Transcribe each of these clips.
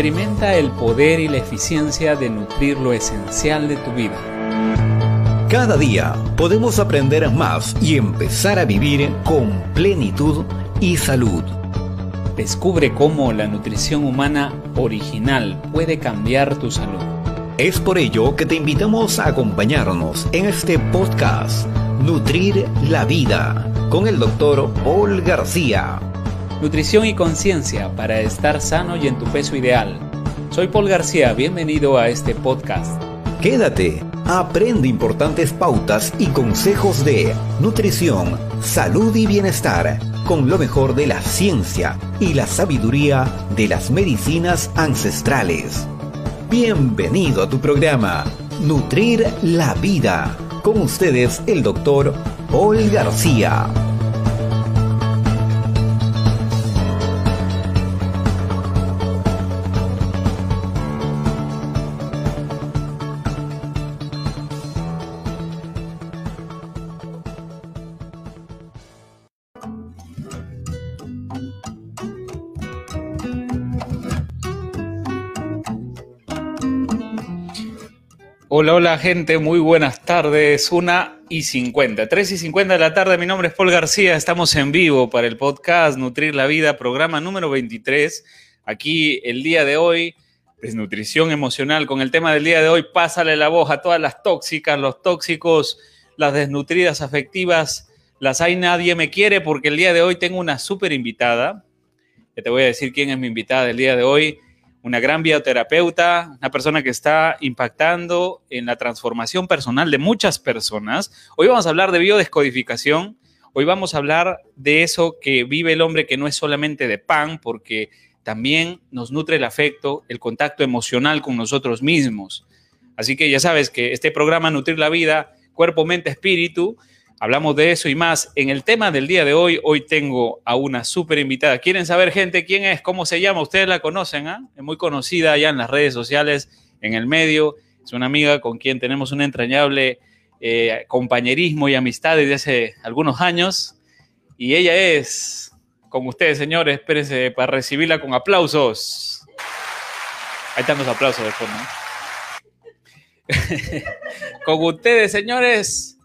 Experimenta el poder y la eficiencia de nutrir lo esencial de tu vida. Cada día podemos aprender más y empezar a vivir con plenitud y salud. Descubre cómo la nutrición humana original puede cambiar tu salud. Es por ello que te invitamos a acompañarnos en este podcast Nutrir la Vida con el doctor Paul García. Nutrición y conciencia para estar sano y en tu peso ideal. Soy Paul García, bienvenido a este podcast. Quédate, aprende importantes pautas y consejos de nutrición, salud y bienestar con lo mejor de la ciencia y la sabiduría de las medicinas ancestrales. Bienvenido a tu programa, Nutrir la Vida. Con ustedes el doctor Paul García. Hola, hola gente, muy buenas tardes. Una y cincuenta, tres y cincuenta de la tarde. Mi nombre es Paul García. Estamos en vivo para el podcast Nutrir la Vida, programa número 23. Aquí el día de hoy, desnutrición emocional. Con el tema del día de hoy, pásale la voz a todas las tóxicas, los tóxicos, las desnutridas afectivas. Las hay, nadie me quiere porque el día de hoy tengo una súper invitada. Que te voy a decir quién es mi invitada el día de hoy una gran bioterapeuta, una persona que está impactando en la transformación personal de muchas personas. Hoy vamos a hablar de biodescodificación, hoy vamos a hablar de eso que vive el hombre que no es solamente de pan, porque también nos nutre el afecto, el contacto emocional con nosotros mismos. Así que ya sabes que este programa Nutrir la Vida, Cuerpo, Mente, Espíritu, Hablamos de eso y más. En el tema del día de hoy, hoy tengo a una súper invitada. ¿Quieren saber, gente, quién es? ¿Cómo se llama? Ustedes la conocen, ¿ah? Es muy conocida ya en las redes sociales, en el medio. Es una amiga con quien tenemos un entrañable eh, compañerismo y amistad desde hace algunos años. Y ella es, con ustedes, señores, espérense para recibirla con aplausos. Ahí están los aplausos de fondo. con ustedes, señores,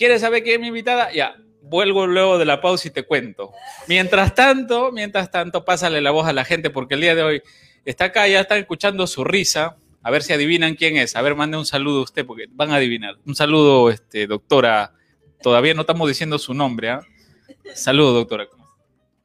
¿Quieres saber quién es mi invitada? Ya, vuelvo luego de la pausa y te cuento. Mientras tanto, mientras tanto, pásale la voz a la gente porque el día de hoy está acá, ya están escuchando su risa. A ver si adivinan quién es. A ver, mande un saludo a usted porque van a adivinar. Un saludo, este, doctora. Todavía no estamos diciendo su nombre, ¿ah? Saludo, doctora.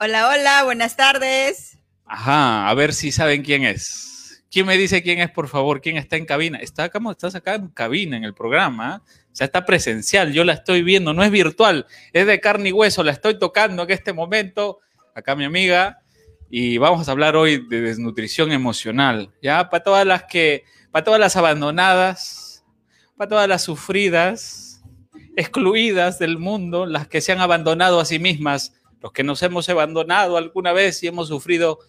Hola, hola, buenas tardes. Ajá, a ver si saben quién es. ¿Quién me dice quién es, por favor? ¿Quién está en cabina? Está acá, estás acá en cabina en el programa. O sea, está presencial. Yo la estoy viendo, no es virtual, es de carne y hueso. La estoy tocando en este momento. Acá mi amiga. Y vamos a hablar hoy de desnutrición emocional. Ya, para todas las que, para todas las abandonadas, para todas las sufridas, excluidas del mundo, las que se han abandonado a sí mismas, los que nos hemos abandonado alguna vez y hemos sufrido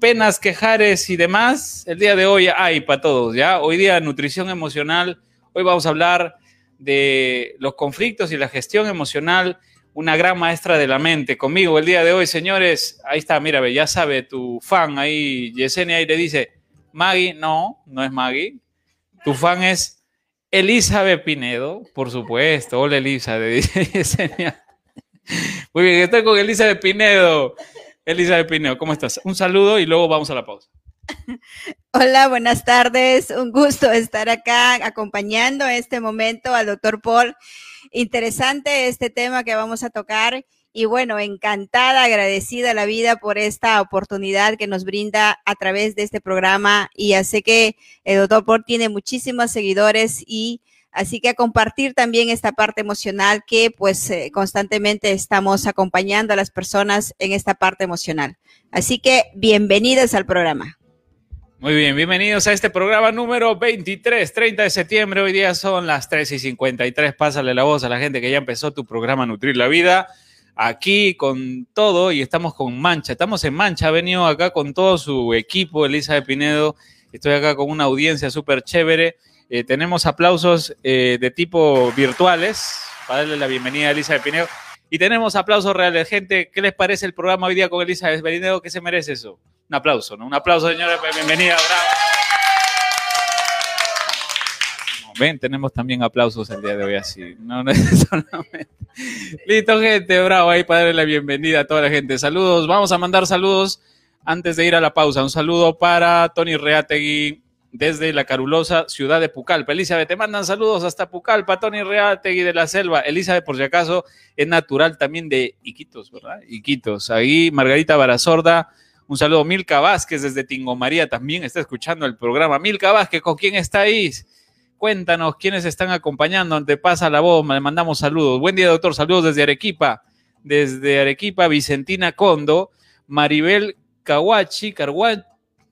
penas, quejares y demás, el día de hoy hay para todos, ¿ya? Hoy día nutrición emocional, hoy vamos a hablar de los conflictos y la gestión emocional, una gran maestra de la mente conmigo el día de hoy, señores. Ahí está, mira, ya sabe tu fan ahí, Yesenia, ahí le dice, Maggie, no, no es Maggie. Tu fan es Elizabeth Pinedo, por supuesto. Hola, Elizabeth, Yesenia. Muy bien, estoy con Elizabeth Pinedo. Elizabeth Pineo, ¿cómo estás? Un saludo y luego vamos a la pausa. Hola, buenas tardes. Un gusto estar acá acompañando este momento al doctor Paul. Interesante este tema que vamos a tocar y bueno, encantada, agradecida la vida por esta oportunidad que nos brinda a través de este programa y ya sé que el doctor Paul tiene muchísimos seguidores y Así que a compartir también esta parte emocional que pues eh, constantemente estamos acompañando a las personas en esta parte emocional. Así que bienvenidos al programa. Muy bien, bienvenidos a este programa número 23, 30 de septiembre. Hoy día son las 3 y 53. Pásale la voz a la gente que ya empezó tu programa Nutrir la Vida. Aquí con todo y estamos con Mancha. Estamos en Mancha. Ha venido acá con todo su equipo, Elisa de Pinedo. Estoy acá con una audiencia súper chévere. Eh, tenemos aplausos eh, de tipo virtuales para darle la bienvenida a Elisa de Pinedo. Y tenemos aplausos reales. Gente, ¿qué les parece el programa hoy día con Elisa de Pinedo? ¿Qué se merece eso? Un aplauso, ¿no? Un aplauso, señores, pues, bienvenida, bravo. Ven, tenemos también aplausos el día de hoy así. No, no. Listo, gente, bravo, ahí para darle la bienvenida a toda la gente. Saludos, vamos a mandar saludos antes de ir a la pausa. Un saludo para Tony Reategui desde la carulosa ciudad de Pucallpa. Elizabeth, te mandan saludos hasta Pucallpa, Tony Reategui de la Selva. Elizabeth, por si acaso, es natural también de Iquitos, ¿verdad? Iquitos. Ahí Margarita Barazorda. Un saludo, Milka Vázquez desde Tingo María también está escuchando el programa. Milka Vázquez, ¿con quién está ahí? Cuéntanos quiénes están acompañando. Te pasa la voz, le mandamos saludos. Buen día, doctor. Saludos desde Arequipa. Desde Arequipa, Vicentina Condo, Maribel Kawachi,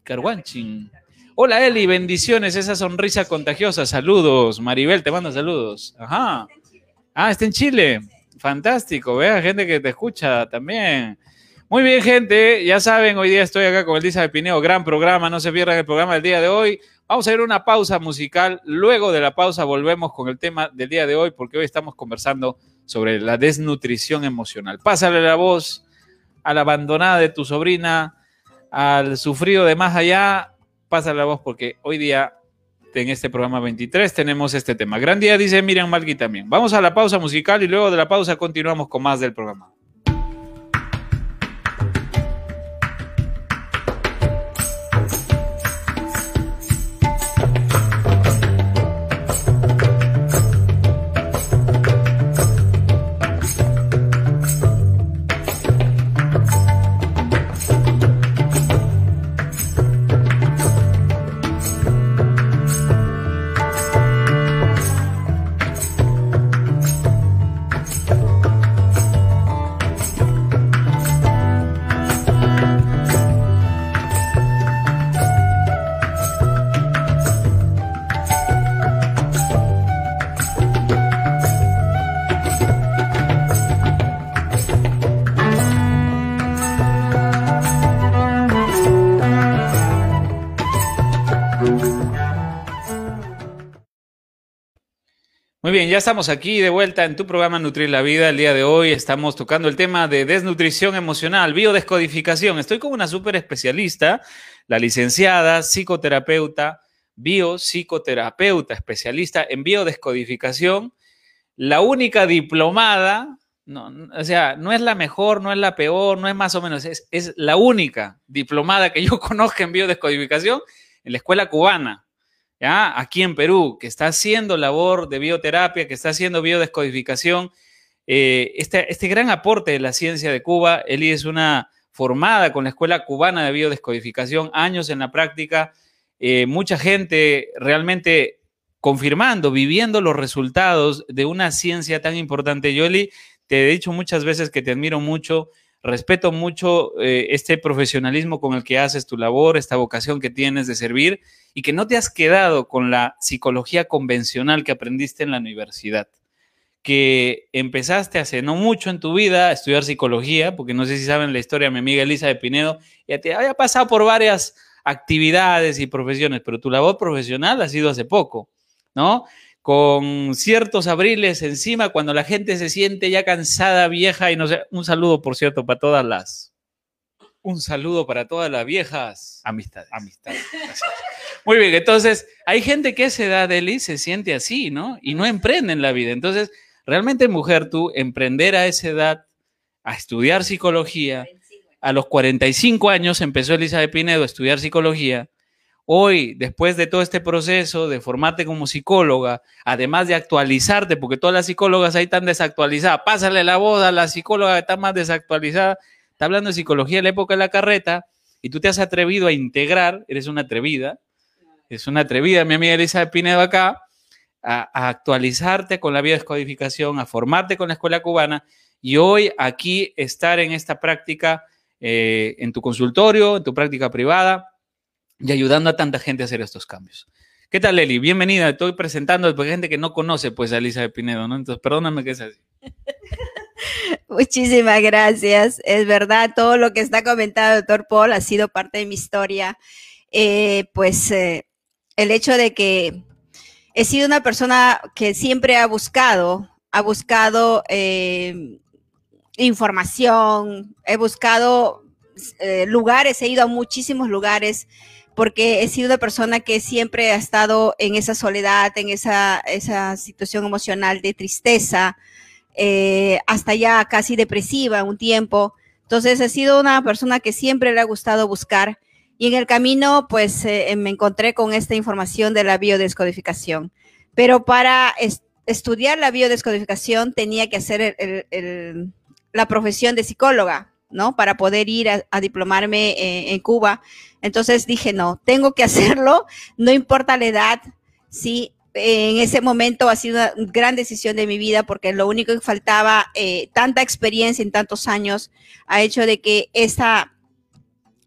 Carguanchin. Hola Eli, bendiciones, esa sonrisa contagiosa. Saludos, Maribel, te mando saludos. Ajá. Ah, está en Chile. Fantástico, vea gente que te escucha también. Muy bien, gente, ya saben, hoy día estoy acá con Elisa de Pineo, gran programa, no se pierdan el programa del día de hoy. Vamos a ir a una pausa musical. Luego de la pausa volvemos con el tema del día de hoy porque hoy estamos conversando sobre la desnutrición emocional. Pásale la voz a la abandonada de tu sobrina, al sufrido de más allá. Pásale la voz porque hoy día en este programa 23 tenemos este tema. Gran día, dice Miriam Malqui también. Vamos a la pausa musical y luego de la pausa continuamos con más del programa. Bien, ya estamos aquí de vuelta en tu programa Nutrir la Vida. El día de hoy estamos tocando el tema de desnutrición emocional, biodescodificación. Estoy con una súper especialista, la licenciada psicoterapeuta, biopsicoterapeuta, especialista en biodescodificación, la única diplomada, no, o sea, no es la mejor, no es la peor, no es más o menos, es, es la única diplomada que yo conozco en biodescodificación en la escuela cubana. Aquí en Perú, que está haciendo labor de bioterapia, que está haciendo biodescodificación. Eh, este, este, gran aporte de la ciencia de Cuba, Eli es una formada con la Escuela Cubana de Biodescodificación, años en la práctica, eh, mucha gente realmente confirmando, viviendo los resultados de una ciencia tan importante. Yo, Eli, te he dicho muchas veces que te admiro mucho, respeto mucho eh, este profesionalismo con el que haces tu labor, esta vocación que tienes de servir y que no te has quedado con la psicología convencional que aprendiste en la universidad, que empezaste hace no mucho en tu vida a estudiar psicología, porque no sé si saben la historia mi amiga Elisa de Pinedo, ya te había pasado por varias actividades y profesiones, pero tu labor profesional ha sido hace poco, ¿no? Con ciertos abriles encima, cuando la gente se siente ya cansada, vieja, y no sé, un saludo, por cierto, para todas las, un saludo para todas las viejas amistades. Amistades. Muy bien, entonces hay gente que a esa edad, Eli, se siente así, ¿no? Y no emprende en la vida. Entonces, realmente, mujer, tú emprender a esa edad, a estudiar psicología, a los 45 años empezó Elizabeth Pinedo a estudiar psicología. Hoy, después de todo este proceso de formarte como psicóloga, además de actualizarte, porque todas las psicólogas ahí están desactualizadas, pásale la voz a la psicóloga que está más desactualizada, está hablando de psicología en la época de la carreta, y tú te has atrevido a integrar, eres una atrevida, es una atrevida, mi amiga Elisa Pinedo acá, a, actualizarte con la biodescodificación, a formarte con la escuela cubana y hoy aquí estar en esta práctica, eh, en tu consultorio, en tu práctica privada y ayudando a tanta gente a hacer estos cambios. ¿Qué tal, Eli? Bienvenida. Estoy presentando a gente que no conoce pues a Elisa de Pinedo, ¿no? Entonces, perdóname que es así. Muchísimas gracias. Es verdad, todo lo que está comentado el doctor Paul ha sido parte de mi historia. Eh, pues eh, el hecho de que he sido una persona que siempre ha buscado, ha buscado eh, información, he buscado lugares, he ido a muchísimos lugares porque he sido una persona que siempre ha estado en esa soledad, en esa, esa situación emocional de tristeza, eh, hasta ya casi depresiva un tiempo. Entonces he sido una persona que siempre le ha gustado buscar y en el camino pues eh, me encontré con esta información de la biodescodificación. Pero para estudiar la biodescodificación tenía que hacer la profesión de psicóloga, ¿no? Para poder ir a, diplomarme eh, en Cuba. Entonces dije, no, tengo que hacerlo, no importa la edad, sí. En ese momento ha sido una gran decisión de mi vida porque lo único que faltaba, eh, tanta experiencia en tantos años, ha hecho de que esa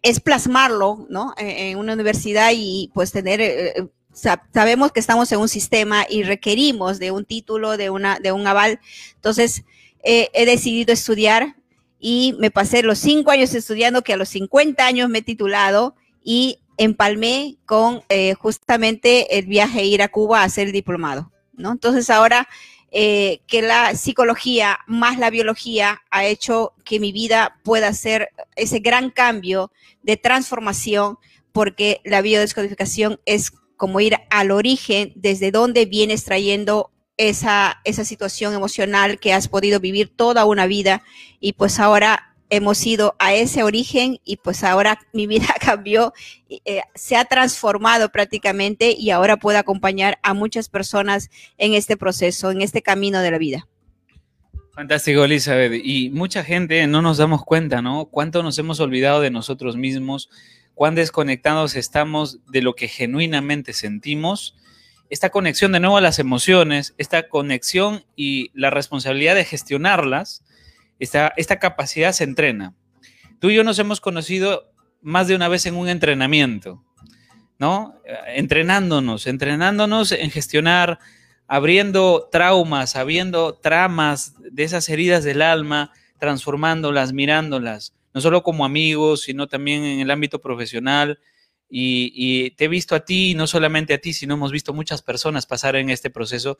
es plasmarlo, ¿no? En, una universidad y pues tener, eh, sabemos que estamos en un sistema y requerimos de un título, de, una, de un aval. Entonces, he decidido estudiar y me pasé los cinco años estudiando, que a los 50 años me he titulado y empalmé con eh, justamente el viaje a ir a Cuba a hacer el diplomado, ¿no? Entonces ahora eh, que la psicología más la biología ha hecho que mi vida pueda hacer ese gran cambio de transformación, porque la biodescodificación es como ir al origen desde donde vienes trayendo esa, esa situación emocional que has podido vivir toda una vida y pues ahora hemos ido a ese origen y pues ahora mi vida cambió, eh, se ha transformado prácticamente y ahora puedo acompañar a muchas personas en este proceso, en este camino de la vida. Fantástico, Elizabeth. Y mucha gente no nos damos cuenta, ¿no? Cuánto nos hemos olvidado de nosotros mismos, cuán desconectados estamos de lo que genuinamente sentimos esta conexión de nuevo a las emociones, esta conexión y la responsabilidad de gestionarlas, esta, esta capacidad se entrena. Tú y yo nos hemos conocido más de una vez en un entrenamiento, ¿no? Entrenándonos, entrenándonos en gestionar, abriendo traumas, abriendo tramas de esas heridas del alma, transformándolas, mirándolas, no solo como amigos, sino también en el ámbito profesional, y, te he visto a ti, no solamente a ti, sino hemos visto muchas personas pasar en este proceso.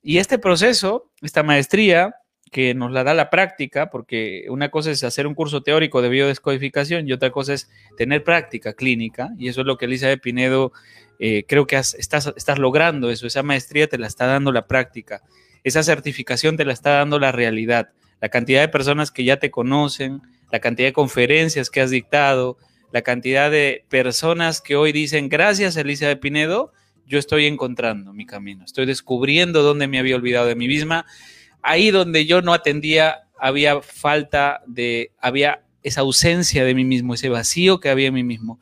Y este proceso, esta maestría, que nos la da la práctica, porque una cosa es hacer un curso teórico de biodescodificación y otra cosa es tener práctica clínica, y eso es lo que Elizabeth Pinedo eh, creo que estás, estás logrando eso, esa maestría te la está dando la práctica, esa certificación te la está dando la realidad, la cantidad de personas que ya te conocen, la cantidad de conferencias que has dictado, la cantidad de personas que hoy dicen, gracias Elizabeth Pinedo, yo estoy encontrando mi camino, estoy descubriendo dónde me había olvidado de mí misma. Ahí donde yo no atendía, había falta de, había esa ausencia de mí mismo, ese vacío que había en mí mismo.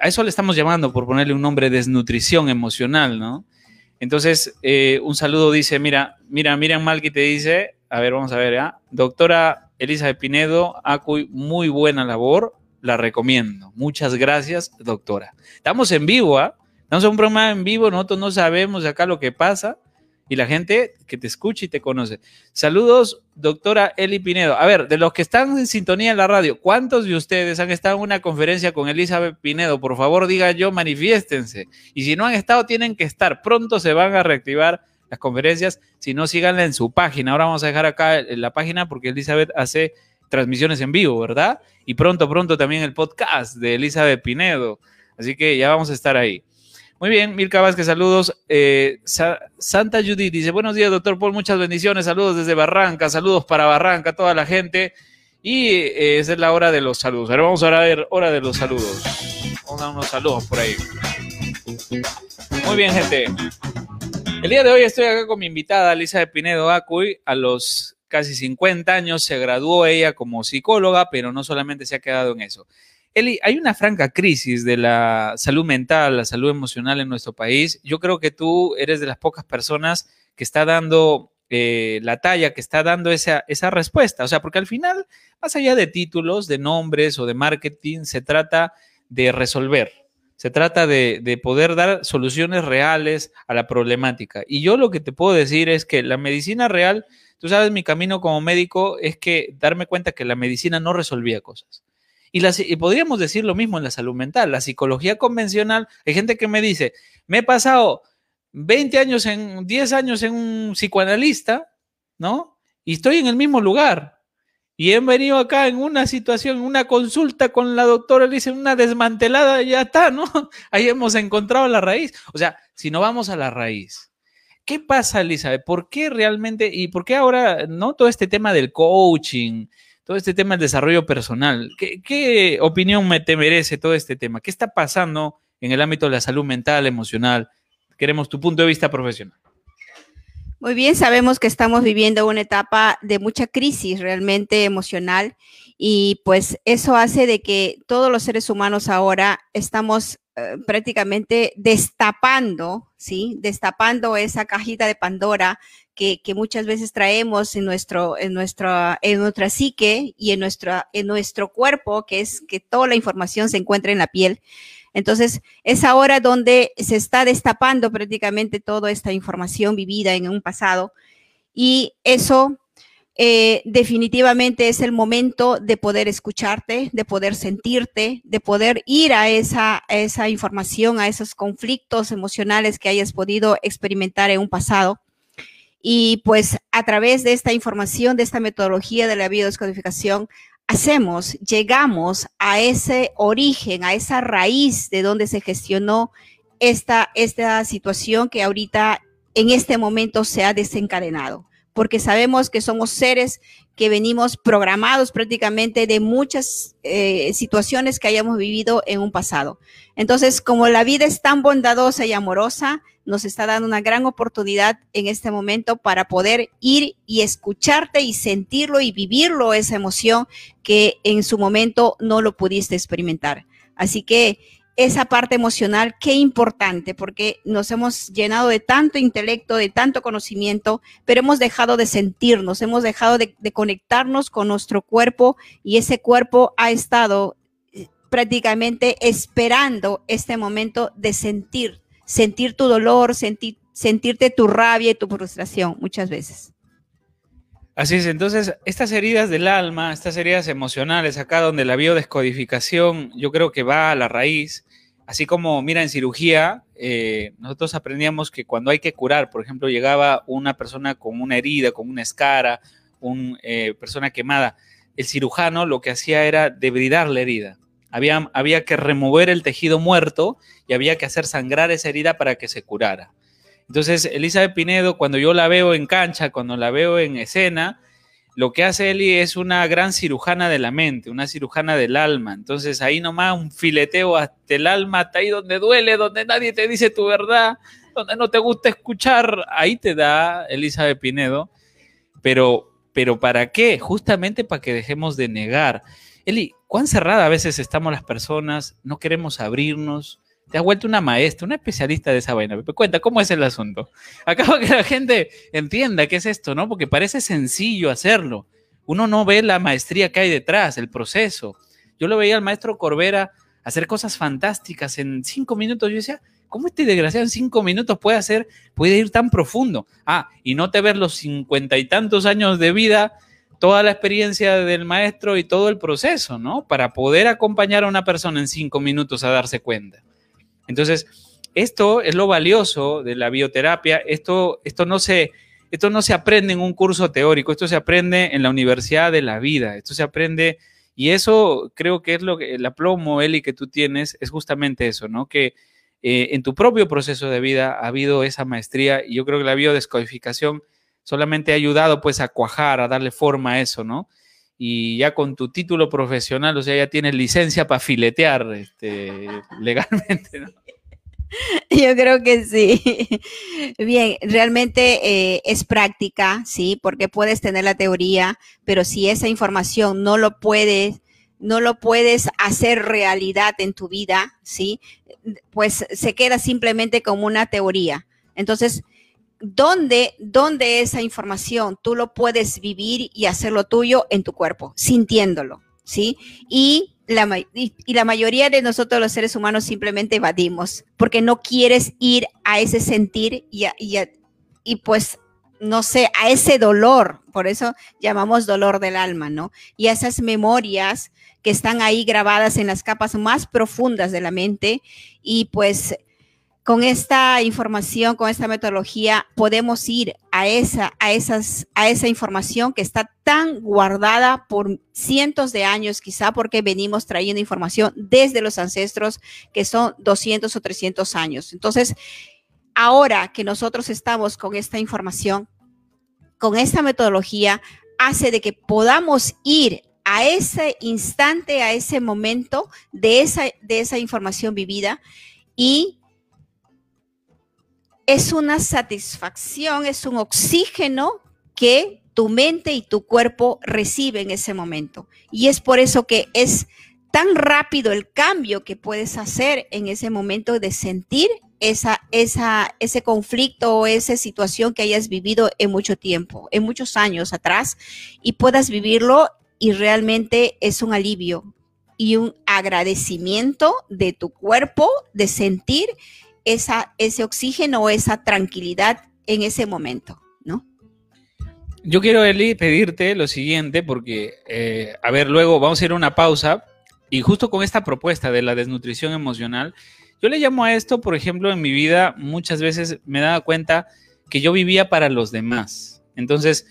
A eso le estamos llamando, por ponerle un nombre, desnutrición emocional, ¿no? Entonces, eh, un saludo dice, mira, mira, Miriam Malki te dice, a ver, vamos a ver, ¿ya? Doctora Elizabeth Pinedo, Acuy, muy buena labor, la recomiendo. Muchas gracias, doctora. Estamos en vivo, ¿ah? Estamos en un programa en vivo, nosotros no sabemos acá lo que pasa y la gente que te escucha y te conoce. Saludos, doctora Eli Pinedo. A ver, de los que están en sintonía en la radio, ¿cuántos de ustedes han estado en una conferencia con Elizabeth Pinedo? Por favor, diga yo, manifiéstense. Y si no han estado, tienen que estar. Pronto se van a reactivar las conferencias. Si no, síganla en su página. Ahora vamos a dejar acá la página porque Elizabeth hace transmisiones en vivo, ¿verdad? Y pronto, pronto también el podcast de Elizabeth Pinedo. Así que ya vamos a estar ahí. Muy bien, Milka Vázquez, saludos. Eh, Santa Judith dice, buenos días, doctor Paul, muchas bendiciones, saludos desde Barranca, saludos para Barranca, toda la gente. Y eh, es la hora de los saludos. Ahora vamos a ver, hora de los saludos. Vamos a unos saludos por ahí. Muy bien, gente. El día de hoy estoy acá con mi invitada, Elizabeth Pinedo Acuy, a los casi 50 años, se graduó ella como psicóloga, pero no solamente se ha quedado en eso. Eli, hay una franca crisis de la salud mental, la salud emocional en nuestro país. Yo creo que tú eres de las pocas personas que está dando eh, la talla, que está dando esa, respuesta. O sea, porque al final, más allá de títulos, de nombres o de marketing, se trata de resolver. Se trata de, poder dar soluciones reales a la problemática. Y yo lo que te puedo decir es que la medicina real Tú sabes, mi camino como médico es que darme cuenta que la medicina no resolvía cosas. Y, podríamos decir lo mismo en la salud mental. La psicología convencional, hay gente que me dice, me he pasado 20 años en, 10 años en un psicoanalista, ¿no? Y estoy en el mismo lugar. Y han venido acá en una situación, una consulta con la doctora, le dicen una desmantelada, ya está, ¿no? Ahí hemos encontrado la raíz. O sea, si no vamos a la raíz, ¿qué pasa, Elizabeth? ¿Por qué realmente, y por qué ahora, no? Todo este tema del coaching, todo este tema del desarrollo personal, ¿qué, opinión me te merece todo este tema? ¿Qué está pasando en el ámbito de la salud mental, emocional? Queremos tu punto de vista profesional. Muy bien, sabemos que estamos viviendo una etapa de mucha crisis realmente emocional y pues eso hace de que todos los seres humanos ahora estamos eh, prácticamente destapando, ¿sí? Destapando esa cajita de Pandora que, muchas veces traemos en nuestro, en nuestra, en nuestra psique y en nuestra, en nuestro cuerpo, que es que toda la información se encuentra en la piel. Entonces, es ahora donde se está destapando prácticamente toda esta información vivida en un pasado y eso eh, definitivamente es el momento de poder escucharte, de poder sentirte, de poder ir a esa, esa información, a esos conflictos emocionales que hayas podido experimentar en un pasado. Y pues a través de esta información, de esta metodología de la biodescodificación, hacemos, llegamos a ese origen, a esa raíz de donde se gestionó esta, esta situación que ahorita en este momento se ha desencadenado, porque sabemos que somos seres que venimos programados prácticamente de muchas eh, situaciones que hayamos vivido en un pasado. Entonces, como la vida es tan bondadosa y amorosa, nos está dando una gran oportunidad en este momento para poder ir y escucharte y sentirlo y vivirlo, esa emoción que en su momento no lo pudiste experimentar. Así que esa parte emocional, qué importante, porque nos hemos llenado de tanto intelecto, de tanto conocimiento, pero hemos dejado de sentirnos, hemos dejado de, conectarnos con nuestro cuerpo y ese cuerpo ha estado eh, prácticamente esperando este momento de sentir, sentir tu dolor, sentir, sentirte tu rabia y tu frustración muchas veces. Así es, entonces estas heridas del alma, estas heridas emocionales, acá donde la biodescodificación yo creo que va a la raíz, así como, mira, en cirugía, eh, nosotros aprendíamos que cuando hay que curar, por ejemplo, llegaba una persona con una herida, con una escara, una eh, persona quemada, el cirujano lo que hacía era debridar la herida. Había, había que remover el tejido muerto y había que hacer sangrar esa herida para que se curara. Entonces, Elizabeth Pinedo, cuando yo la veo en cancha, cuando la veo en escena, lo que hace Eli es una gran cirujana de la mente, una cirujana del alma. Entonces, ahí nomás un fileteo hasta el alma, hasta ahí donde duele, donde nadie te dice tu verdad, donde no te gusta escuchar, ahí te da Elizabeth Pinedo. Pero, pero ¿para qué? Justamente para que dejemos de negar. Eli, ¿cuán cerrada a veces estamos las personas? No queremos abrirnos te has vuelto una maestra, una especialista de esa vaina. Pepe, cuenta, ¿cómo es el asunto? Acabo que la gente entienda qué es esto, ¿no? Porque parece sencillo hacerlo. Uno no ve la maestría que hay detrás, el proceso. Yo lo veía al maestro Corbera hacer cosas fantásticas en cinco minutos. Yo decía, ¿cómo este desgraciado en cinco minutos puede hacer, puede ir tan profundo? Ah, y no te ver los cincuenta y tantos años de vida, toda la experiencia del maestro y todo el proceso, ¿no? Para poder acompañar a una persona en cinco minutos a darse cuenta. Entonces, esto es lo valioso de la bioterapia. Esto, esto, no se, esto no se aprende en un curso teórico, esto se aprende en la universidad de la vida, esto se aprende, y eso creo que es lo que el aplomo, Eli, que tú tienes, es justamente eso, ¿no? Que eh, en tu propio proceso de vida ha habido esa maestría, y yo creo que la biodescodificación solamente ha ayudado pues a cuajar, a darle forma a eso, ¿no? Y ya con tu título profesional, o sea, ya tienes licencia para filetear este, legalmente, ¿no? Yo creo que sí. Bien, realmente eh, es práctica, sí, porque puedes tener la teoría, pero si esa información no lo puedes, no lo puedes hacer realidad en tu vida, sí, pues se queda simplemente como una teoría. Entonces, ¿dónde, dónde esa información tú lo puedes vivir y hacerlo tuyo en tu cuerpo, sintiéndolo, ¿sí? Y la, y, la mayoría de nosotros los seres humanos simplemente evadimos porque no quieres ir a ese sentir y, y, pues, no sé, a ese dolor, por eso llamamos dolor del alma, ¿no? Y esas memorias que están ahí grabadas en las capas más profundas de la mente y pues con esta información, con esta metodología, podemos ir a esa, a, esas, a esa información que está tan guardada por cientos de años, quizá porque venimos trayendo información desde los ancestros que son 200 o 300 años. Entonces, ahora que nosotros estamos con esta información, con esta metodología, hace de que podamos ir a ese instante, a ese momento de esa, de esa información vivida y es una satisfacción, es un oxígeno que tu mente y tu cuerpo reciben en ese momento. Y es por eso que es tan rápido el cambio que puedes hacer en ese momento de sentir esa, esa, ese conflicto o esa situación que hayas vivido en mucho tiempo, en muchos años atrás, y puedas vivirlo y realmente es un alivio y un agradecimiento de tu cuerpo de sentir esa, ese oxígeno o esa tranquilidad en ese momento, ¿no? Yo quiero, pedirte lo siguiente, porque, eh, a ver, luego vamos a ir a una pausa y justo con esta propuesta de la desnutrición emocional, yo le llamo a esto, por ejemplo, en mi vida muchas veces me daba cuenta que yo vivía para los demás. Entonces,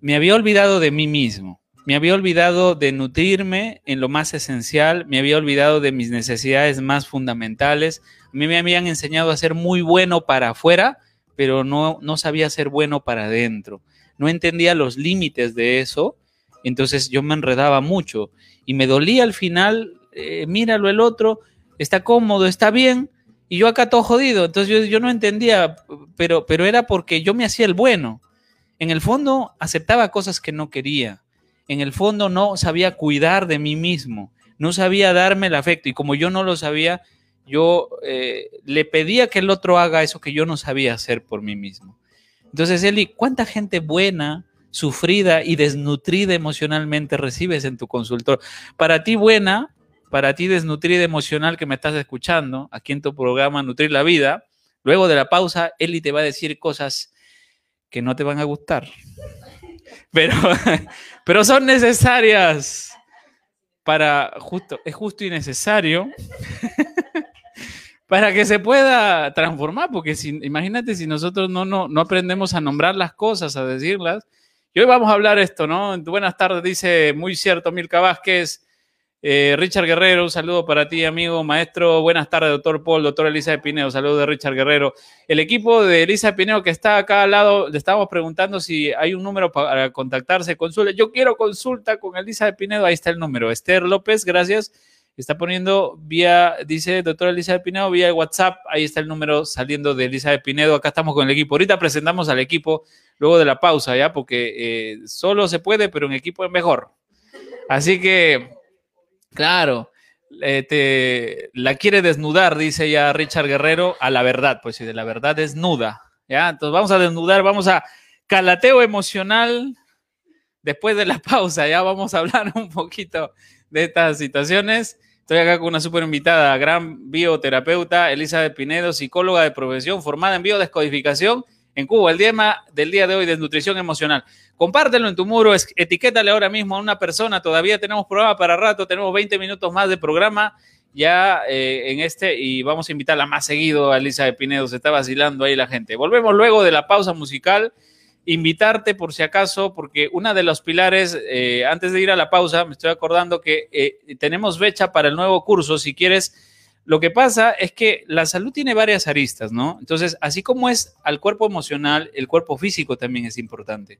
me había olvidado de mí mismo, me había olvidado de nutrirme en lo más esencial, me había olvidado de mis necesidades más fundamentales, a mí me habían enseñado a ser muy bueno para afuera, pero no, no sabía ser bueno para adentro. No entendía los límites de eso, entonces yo me enredaba mucho y me dolía al final, eh, míralo el otro, está cómodo, está bien, y yo acá todo jodido. Entonces yo, yo no entendía, pero, pero era porque yo me hacía el bueno. En el fondo aceptaba cosas que no quería. En el fondo no sabía cuidar de mí mismo, no sabía darme el afecto y como yo no lo sabía, yo eh, le pedía que el otro haga eso que yo no sabía hacer por mí mismo. Entonces, Eli, ¿cuánta gente buena, sufrida y desnutrida emocionalmente recibes en tu consultor? Para ti buena, para ti desnutrida emocional que me estás escuchando aquí en tu programa Nutrir la Vida, luego de la pausa, Eli te va a decir cosas que no te van a gustar, pero, pero son necesarias para justo, es justo y necesario para que se pueda transformar, porque si, imagínate si nosotros no, no, no aprendemos a nombrar las cosas, a decirlas. Y hoy vamos a hablar esto, ¿no? Buenas tardes, dice muy cierto Milka Vázquez. Eh, Richard Guerrero, un saludo para ti, amigo, maestro. Buenas tardes, doctor Paul, doctor Elisa de Pineo, saludo de Richard Guerrero. El equipo de Elisa de Pineo que está acá al lado, le estábamos preguntando si hay un número para contactarse, consulta. Yo quiero consulta con Elisa de ahí está el número. Esther López, gracias está poniendo vía, dice doctora Elizabeth Pinedo, vía WhatsApp, ahí está el número saliendo de Elizabeth Pinedo, acá estamos con el equipo. Ahorita presentamos al equipo luego de la pausa, ¿ya? Porque eh, solo se puede, pero en equipo es mejor. Así que, claro, eh, la quiere desnudar, dice ya Richard Guerrero, a la verdad, pues si de la verdad desnuda, ¿ya? Entonces vamos a desnudar, vamos a calateo emocional después de la pausa, ya vamos a hablar un poquito de estas situaciones. Estoy acá con una súper invitada, gran bioterapeuta, Elizabeth Pinedo, psicóloga de profesión, formada en biodescodificación en Cuba. El tema del día de hoy de nutrición emocional. Compártelo en tu muro, etiquétale ahora mismo a una persona. Todavía tenemos programa para rato, tenemos 20 minutos más de programa ya eh, en este y vamos a invitarla más seguido a Elizabeth Pinedo. Se está vacilando ahí la gente. Volvemos luego de la pausa musical invitarte por si acaso, porque una de los pilares, eh, antes de ir a la pausa, me estoy acordando que eh, tenemos fecha para el nuevo curso, si quieres. Lo que pasa es que la salud tiene varias aristas, ¿no? Entonces, así como es al cuerpo emocional, el cuerpo físico también es importante.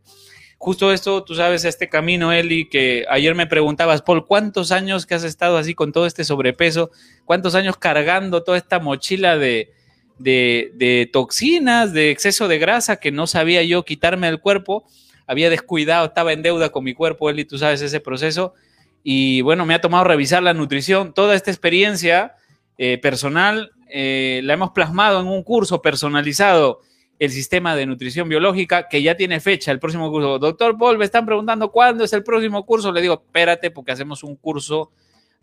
Justo esto, tú sabes, este camino, Eli, que ayer me preguntabas, Paul, ¿cuántos años que has estado así con todo este sobrepeso? ¿Cuántos años cargando toda esta mochila de, de, toxinas, de exceso de grasa que no sabía yo quitarme del cuerpo. Había descuidado, estaba en deuda con mi cuerpo, Eli, tú sabes ese proceso. Y bueno, me ha tomado revisar la nutrición. Toda esta experiencia eh, personal eh, la hemos plasmado en un curso personalizado, el sistema de nutrición biológica, que ya tiene fecha, el próximo curso. Doctor Paul, me están preguntando cuándo es el próximo curso. Le digo, espérate, porque hacemos un curso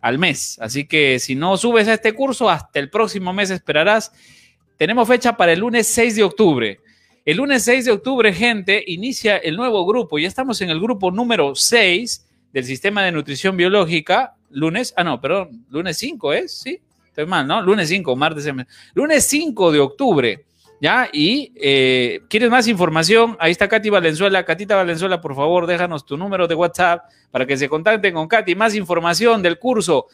al mes. Así que si no subes a este curso, hasta el próximo mes esperarás. Tenemos fecha para el lunes 6 de octubre. El lunes 6 de octubre, gente, inicia el nuevo grupo. Ya estamos en el grupo número 6 del sistema de nutrición biológica. Lunes, ah, no, perdón, lunes 5, ¿es? ¿Sí? estoy mal, ¿no? Lunes 5, martes, lunes 5 de octubre, ¿ya? Y eh, ¿quieres más información? Ahí está Katy Valenzuela. Catita Valenzuela, por favor, déjanos tu número de WhatsApp para que se contacten con Katy. Más información del curso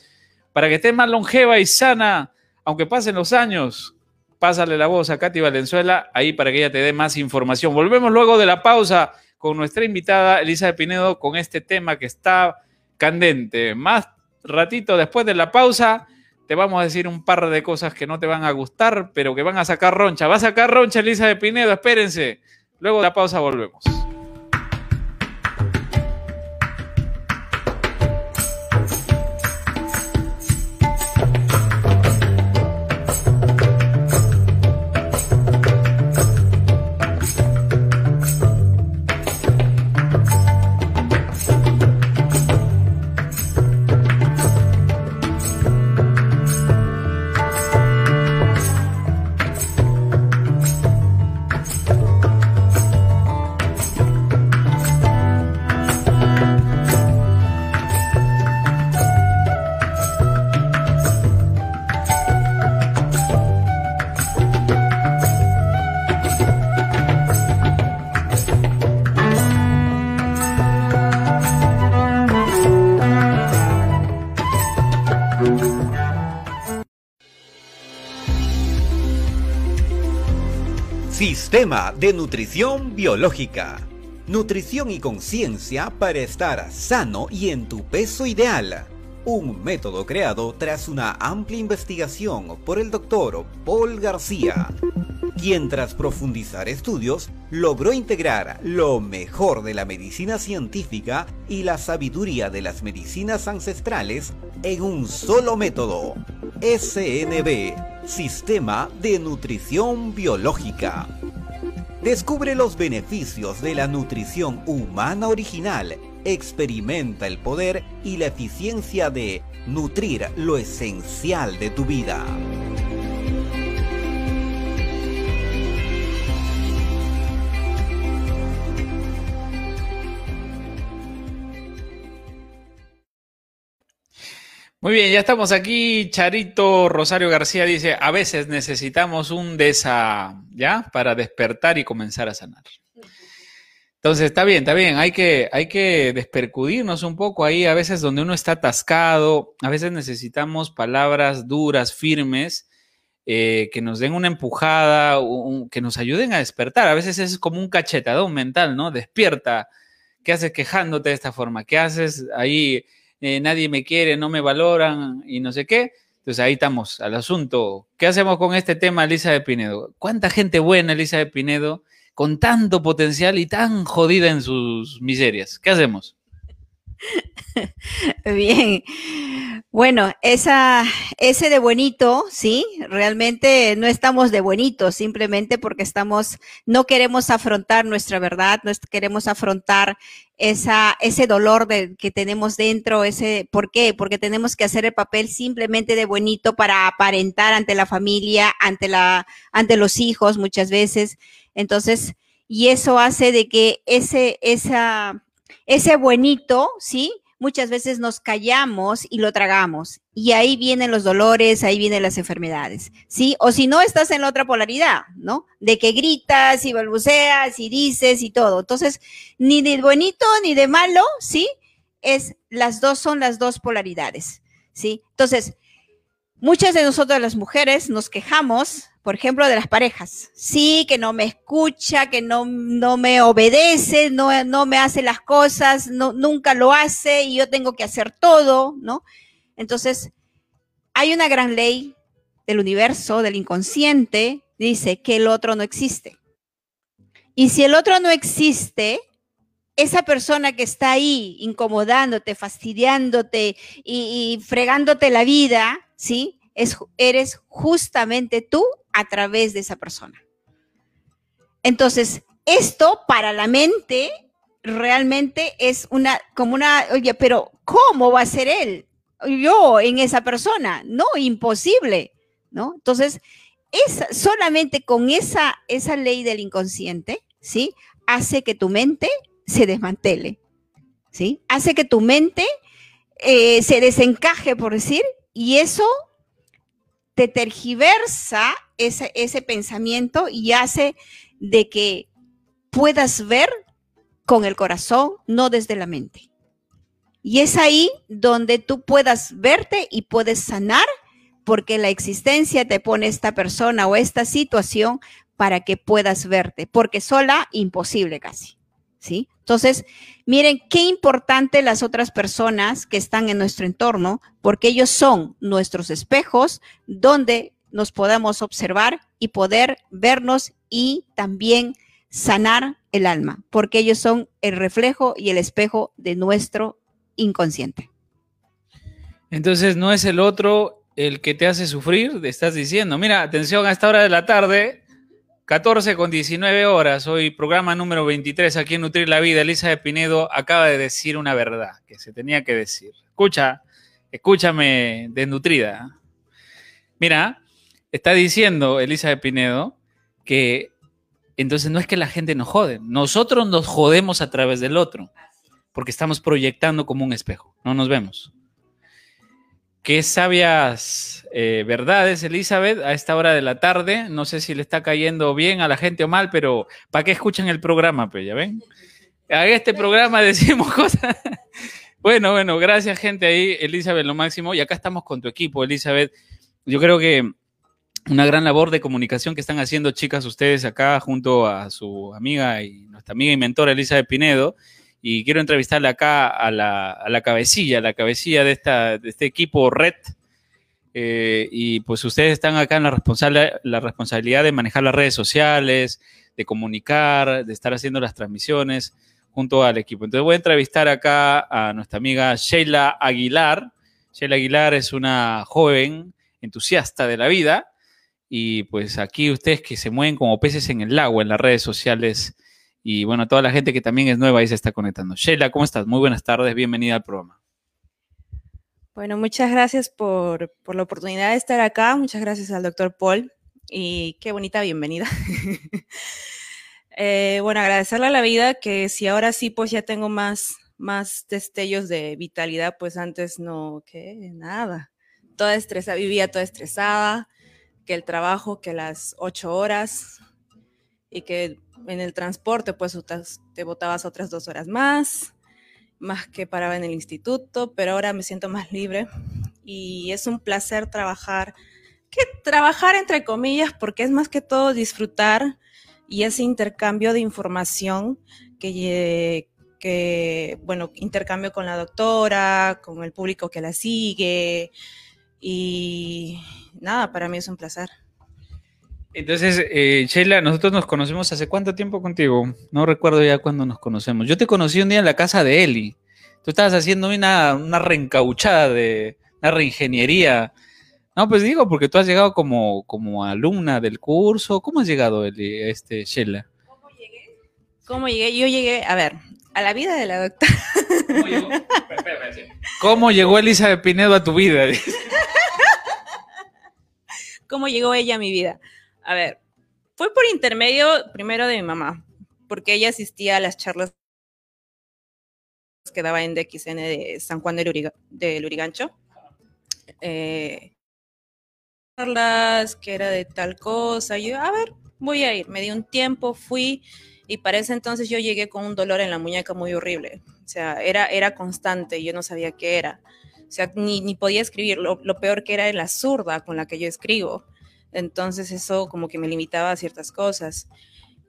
para que esté más longeva y sana, aunque pasen los años. Pásale la voz a Katy Valenzuela ahí para que ella te dé más información. Volvemos luego de la pausa con nuestra invitada Elisa de Pinedo con este tema que está candente. Más ratito después de la pausa te vamos a decir un par de cosas que no te van a gustar, pero que van a sacar roncha. Va a sacar roncha Elisa de Pinedo, espérense. Luego de la pausa volvemos. De Nutrición Biológica. Nutrición y conciencia para estar sano y en tu peso ideal. Un método creado tras una amplia investigación por el doctor Paul García, quien tras profundizar estudios logró integrar lo mejor de la medicina científica y la sabiduría de las medicinas ancestrales en un solo método. SNB, Sistema de Nutrición Biológica. Descubre los beneficios de la nutrición humana original. Experimenta el poder y la eficiencia de nutrir lo esencial de tu vida. Muy bien, ya estamos aquí. Charito Rosario García dice, a veces necesitamos un desa, ¿ya? Para despertar y comenzar a sanar. Entonces, está bien, está bien, hay que, hay que despercudirnos un poco ahí, a veces donde uno está atascado, a veces necesitamos palabras duras, firmes, eh, que nos den una empujada, que nos ayuden a despertar. A veces es como un cachetadón mental, ¿no? Despierta. ¿Qué haces quejándote de esta forma? ¿Qué haces ahí? Eh, nadie me quiere, no me valoran y no sé qué. Entonces ahí estamos al asunto. ¿Qué hacemos con este tema, Elisa de Pinedo? ¿Cuánta gente buena, Elisa de Pinedo, con tanto potencial y tan jodida en sus miserias? ¿Qué hacemos? Bien. Bueno, esa, ese de buenito, sí, realmente no estamos de buenito, simplemente porque estamos, no queremos afrontar nuestra verdad, no queremos afrontar esa, ese dolor de, que tenemos dentro, ese, ¿por qué? Porque tenemos que hacer el papel simplemente de buenito para aparentar ante la familia, ante la, ante los hijos muchas veces. Entonces, y eso hace de que ese, esa, ese buenito, ¿sí? muchas veces nos callamos y lo tragamos. Y ahí vienen los dolores, ahí vienen las enfermedades, ¿sí? O si no, estás en la otra polaridad, ¿no? De que gritas y balbuceas y dices y todo. Entonces, ni de bonito ni de malo, ¿sí? Es, las dos son las dos polaridades, ¿sí? Entonces, muchas de nosotras las mujeres nos quejamos por ejemplo, de las parejas. Sí, que no me escucha, que no, no me obedece, no, no me hace las cosas, no, nunca lo hace y yo tengo que hacer todo, ¿no? Entonces, hay una gran ley del universo, del inconsciente, dice que el otro no existe. Y si el otro no existe, esa persona que está ahí incomodándote, fastidiándote y, y fregándote la vida, ¿sí? Es, eres justamente tú a través de esa persona. Entonces, esto para la mente realmente es una, como una, oye, pero ¿cómo va a ser él? Yo en esa persona, no, imposible, ¿no? Entonces, es solamente con esa, esa ley del inconsciente, ¿sí? Hace que tu mente se desmantele, ¿sí? Hace que tu mente eh, se desencaje, por decir, y eso te tergiversa ese, ese pensamiento y hace de que puedas ver con el corazón, no desde la mente. Y es ahí donde tú puedas verte y puedes sanar, porque la existencia te pone esta persona o esta situación para que puedas verte, porque sola imposible casi. ¿Sí? Entonces, miren qué importante las otras personas que están en nuestro entorno, porque ellos son nuestros espejos donde nos podamos observar y poder vernos y también sanar el alma, porque ellos son el reflejo y el espejo de nuestro inconsciente. Entonces, no es el otro el que te hace sufrir, te estás diciendo, mira, atención a esta hora de la tarde, 14 con 19 horas, hoy programa número 23 aquí en Nutrir la Vida. Elisa de Pinedo acaba de decir una verdad que se tenía que decir. Escucha, escúchame desnutrida. Mira, está diciendo Elisa de Pinedo que entonces no es que la gente nos jode, nosotros nos jodemos a través del otro, porque estamos proyectando como un espejo, no nos vemos. Qué sabias eh, verdades, Elizabeth, a esta hora de la tarde. No sé si le está cayendo bien a la gente o mal, pero ¿para qué escuchan el programa? Pues ya ven. A este programa decimos cosas. bueno, bueno, gracias, gente ahí, Elizabeth, lo máximo. Y acá estamos con tu equipo, Elizabeth. Yo creo que una gran labor de comunicación que están haciendo, chicas, ustedes acá junto a su amiga y nuestra amiga y mentora Elizabeth Pinedo y quiero entrevistarle acá a la, a la cabecilla, a la cabecilla de, esta, de este equipo Red. Eh, y pues ustedes están acá en la, responsable, la responsabilidad de manejar las redes sociales, de comunicar, de estar haciendo las transmisiones junto al equipo. Entonces voy a entrevistar acá a nuestra amiga Sheila Aguilar. Sheila Aguilar es una joven entusiasta de la vida y pues aquí ustedes que se mueven como peces en el agua en las redes sociales y bueno, toda la gente que también es nueva y se está conectando. Sheila, ¿cómo estás? Muy buenas tardes, bienvenida al programa. Bueno, muchas gracias por, la oportunidad de estar acá. Muchas gracias al doctor Paul y qué bonita bienvenida. Eh, bueno, agradecerle a la vida que si ahora sí, pues ya tengo más, más destellos de vitalidad, pues antes no, que nada. Toda estresada, vivía toda estresada, que el trabajo, que las ocho horas y que en el transporte, pues te botabas otras dos horas más, más que paraba en el instituto, pero ahora me siento más libre y es un placer trabajar, que trabajar entre comillas, porque es más que todo disfrutar y ese intercambio de información que, bueno, intercambio con la doctora, con el público que la sigue y nada, para mí es un placer. Entonces, eh, Sheila, nosotros nos conocemos hace cuánto tiempo contigo? No recuerdo ya cuándo nos conocemos. Yo te conocí un día en la casa de Eli. Tú estabas haciendo una, una reencauchada de una reingeniería. No, pues digo, porque tú has llegado como, como alumna del curso. ¿Cómo has llegado, Eli, este, Sheila? ¿Cómo llegué? ¿Cómo llegué? Yo llegué, a ver, a la vida de la doctora. ¿Cómo llegó, ¿Cómo llegó Elizabeth Pinedo a tu vida? ¿Cómo llegó ella a mi vida? A ver, fue por intermedio primero de mi mamá, porque ella asistía a las charlas que daba en DXN de San Juan del, Lurigancho. Eh, charlas que era de tal cosa. Yo, a ver, voy a ir. Me di un tiempo, fui y para ese entonces yo llegué con un dolor en la muñeca muy horrible. O sea, era, era constante, yo no sabía qué era. O sea, ni, ni podía escribir. Lo, lo, peor que era la zurda con la que yo escribo. Entonces eso como que me limitaba a ciertas cosas.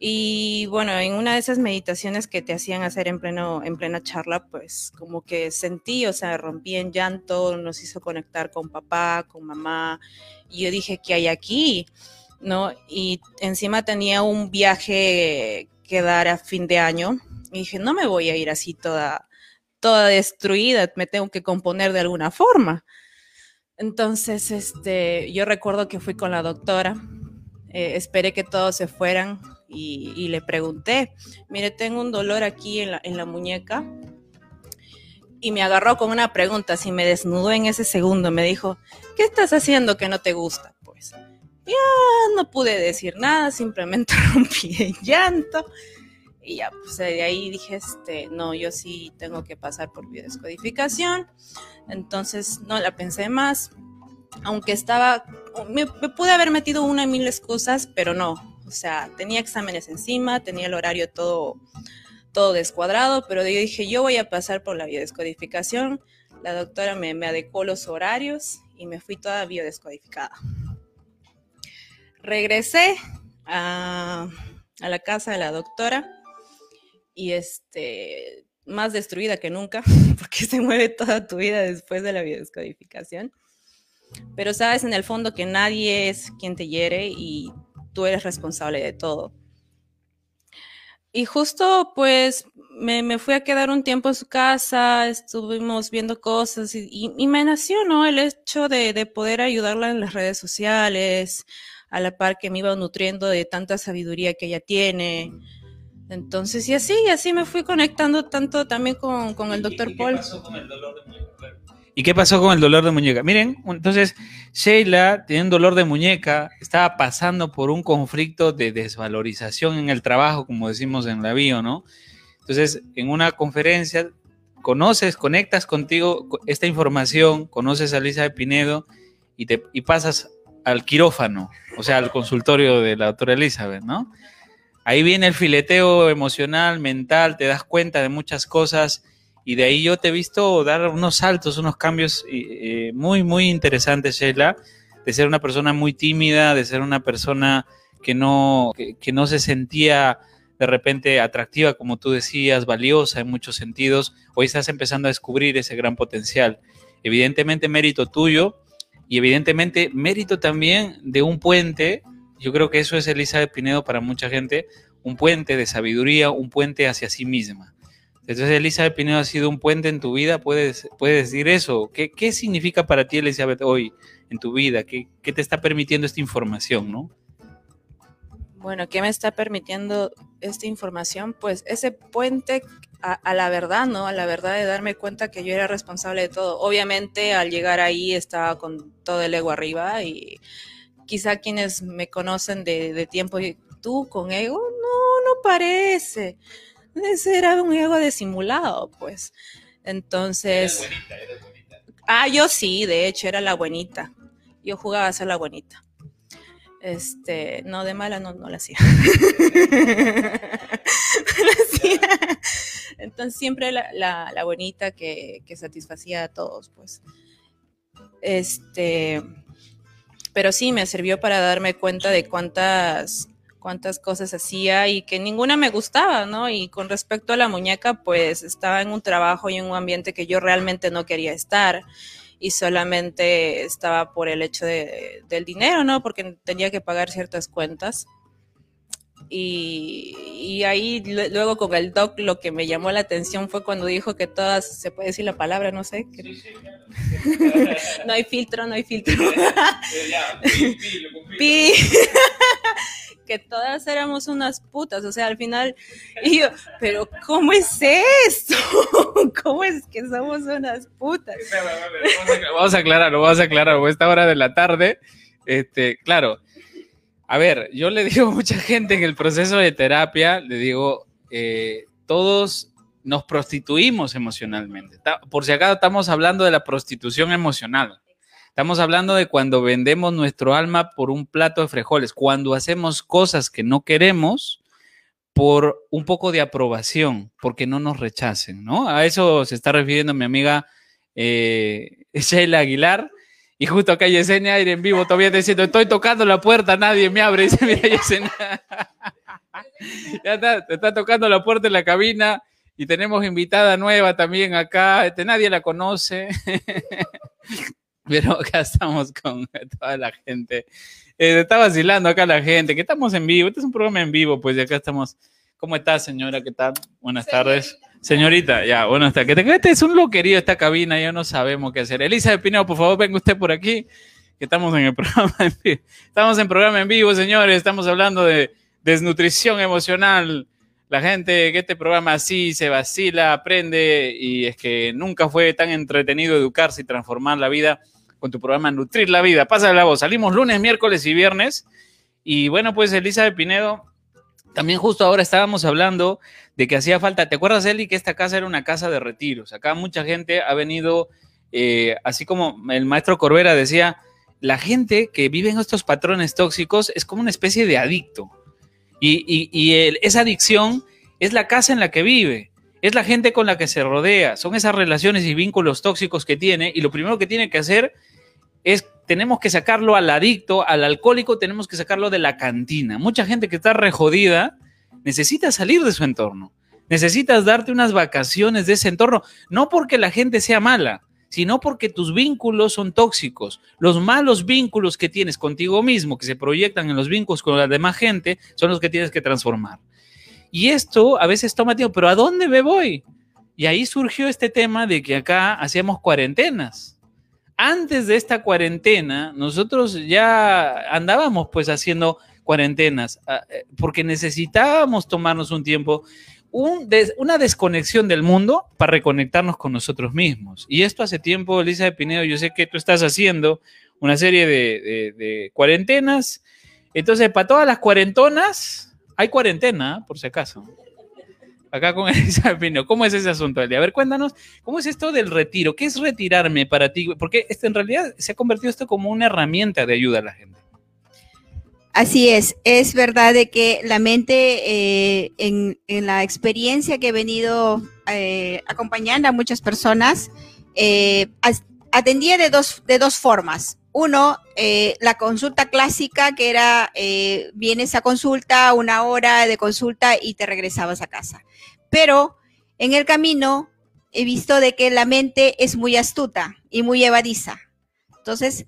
Y bueno, en una de esas meditaciones que te hacían hacer en, pleno, en plena charla, pues como que sentí, o sea, rompí en llanto, nos hizo conectar con papá, con mamá. Y yo dije, ¿qué hay aquí? ¿No? Y encima tenía un viaje que dar a fin de año. Y dije, no me voy a ir así toda, toda destruida, me tengo que componer de alguna forma. Entonces, este, yo recuerdo que fui con la doctora, eh, esperé que todos se fueran y, le pregunté, mire, tengo un dolor aquí en la, en la muñeca. Y me agarró con una pregunta, si me desnudó en ese segundo, me dijo, ¿qué estás haciendo que no te gusta? Pues ya no pude decir nada, simplemente rompí en llanto. Y ya, pues de ahí dije, este, no, yo sí tengo que pasar por biodescodificación. Entonces no la pensé más. aunque estaba, me, pude haber metido una y miles cosas, pero no. O sea, tenía exámenes encima, tenía el horario todo, todo descuadrado, pero yo dije, yo voy a pasar por la biodescodificación. La doctora me, me adecuó los horarios y me fui toda biodescodificada. Regresé a la casa de la doctora y este, más destruida que nunca, porque se mueve toda tu vida después de la biodescodificación. Pero sabes en el fondo que nadie es quien te hiere y tú eres responsable de todo. Y justo pues me, fui a quedar un tiempo en su casa, estuvimos viendo cosas y, me nació, ¿no? El hecho de, poder ayudarla en las redes sociales, a la par que me iba nutriendo de tanta sabiduría que ella tiene. Entonces, y así, y así me fui conectando tanto también con, con el doctor Paul. Pasó con el dolor de muñeca? ¿Y qué pasó con el dolor de muñeca? Miren, entonces Sheila tiene un dolor de muñeca, estaba pasando por un conflicto de desvalorización en el trabajo, como decimos en la bio, ¿no? Entonces, en una conferencia, conoces, conectas contigo esta información, conoces a Lisa de Pinedo y, te, y pasas al quirófano, o sea, al consultorio de la doctora Elizabeth, ¿no? Ahí viene el fileteo emocional, mental, te das cuenta de muchas cosas y de ahí yo te he visto dar unos saltos, unos cambios eh, muy, muy interesantes, Sheila, de ser una persona muy tímida, de ser una persona que no, que no se sentía de repente atractiva, como tú decías, valiosa en muchos sentidos. Hoy estás empezando a descubrir ese gran potencial. Evidentemente mérito tuyo y evidentemente mérito también de un puente. Yo creo que eso es Elizabeth Pinedo para mucha gente, un puente de sabiduría, un puente hacia sí misma. Entonces, Elizabeth Pinedo ha sido un puente en tu vida, puedes, puedes decir eso. ¿Qué, ¿Qué, significa para ti, Elizabeth, hoy en tu vida? ¿Qué, ¿Qué, te está permitiendo esta información, no? Bueno, ¿qué me está permitiendo esta información? Pues ese puente a, a, la verdad, ¿no? A la verdad de darme cuenta que yo era responsable de todo. Obviamente, al llegar ahí estaba con todo el ego arriba y quizá quienes me conocen de, de tiempo, tú con ego, no, no parece ese era un ego disimulado, pues. Entonces. Eres bonita, eres bonita. Ah, yo sí, de hecho, era la buenita. Yo jugaba a ser la buenita. Este, no, de mala no, no la hacía. no la hacía. Entonces, siempre la, la, la bonita que, que satisfacía a todos, pues. Este. Pero sí, me sirvió para darme cuenta de cuántas cuántas cosas hacía y que ninguna me gustaba, ¿no? Y con respecto a la muñeca, pues estaba en un trabajo y en un ambiente que yo realmente no quería estar y solamente estaba por el hecho de, del dinero, ¿no? Porque tenía que pagar ciertas cuentas. Y, y, ahí luego con el doc lo que me llamó la atención fue cuando dijo que todas, se puede decir la palabra, no sé. Que... Sí, sí, claro. no hay filtro, no hay filtro. pi, pi, que todas éramos unas putas, o sea, al final, y yo, pero ¿cómo es esto? ¿Cómo es que somos unas putas? Vamos a aclararlo, vamos a aclararlo, a esta hora de la tarde, este, claro, a ver, yo le digo a mucha gente en el proceso de terapia, le digo, eh, todos nos prostituimos emocionalmente. Por si acaso estamos hablando de la prostitución emocional. Estamos hablando de cuando vendemos nuestro alma por un plato de frijoles, cuando hacemos cosas que no queremos por un poco de aprobación, porque no nos rechacen, ¿no? A eso se está refiriendo mi amiga eh, Sheila Aguilar. Y justo acá Yesenia ir en vivo todavía diciendo, estoy tocando la puerta, nadie me abre. Y dice, mira Yesenia, ya está, te está tocando la puerta en la cabina y tenemos invitada nueva también acá, este, nadie la conoce. Pero acá estamos con toda la gente. Eh, está vacilando acá la gente, que estamos en vivo. Este es un programa en vivo, pues, y acá estamos. ¿Cómo estás, señora? ¿Qué tal? Buenas Señorita. tardes. Señorita, ya, bueno, está. Que te este es un loquerío esta cabina, ya no sabemos qué hacer. Elisa de Pineo, por favor, venga usted por aquí, que estamos en el programa en vivo. Estamos en programa en vivo, señores. Estamos hablando de desnutrición emocional. La gente que este programa así se vacila, aprende, y es que nunca fue tan entretenido educarse y transformar la vida con tu programa Nutrir la Vida. Pasa la voz. Salimos lunes, miércoles y viernes. Y bueno, pues Elisa de Pinedo, también justo ahora estábamos hablando de que hacía falta. ¿Te acuerdas, Eli, que esta casa era una casa de retiros? Acá mucha gente ha venido, eh, así como el maestro Corbera decía, la gente que vive en estos patrones tóxicos es como una especie de adicto. Y, esa adicción es la casa en la que vive, es la gente con la que se rodea, son esas relaciones y vínculos tóxicos que tiene. Y lo primero que tiene que hacer es, tenemos que sacarlo al adicto, al alcohólico, tenemos que sacarlo de la cantina. Mucha gente que está rejodida necesita salir de su entorno. Necesitas darte unas vacaciones de ese entorno, no porque la gente sea mala, sino porque tus vínculos son tóxicos. Los malos vínculos que tienes contigo mismo, que se proyectan en los vínculos con la demás gente, son los que tienes que transformar. Y esto a veces toma tiempo, pero ¿a dónde me voy? Y ahí surgió este tema de que acá hacíamos cuarentenas. Antes de esta cuarentena, nosotros ya andábamos pues haciendo cuarentenas, ah, eh, porque necesitábamos tomarnos un tiempo una desconexión del mundo para reconectarnos con nosotros mismos. Y esto hace tiempo, Elisa de Pinedo, yo sé que tú estás haciendo una serie de, cuarentenas. Entonces, para todas las cuarentonas, hay cuarentena, por si acaso. Acá con Elisa de Pinedo, ¿cómo es ese asunto, A ver, cuéntanos, ¿cómo es esto del retiro? ¿Qué es retirarme para ti? Porque esto, en realidad se ha convertido esto como una herramienta de ayuda a la gente. Así es, es verdad de que la mente eh, en, la experiencia que he venido eh, acompañando a muchas personas, eh, atendía de dos, de dos formas. Uno, la consulta clásica, que era, vienes a consulta, una hora de consulta y te regresabas a casa. Pero en el camino he visto de que la mente es muy astuta y muy evadiza. Entonces,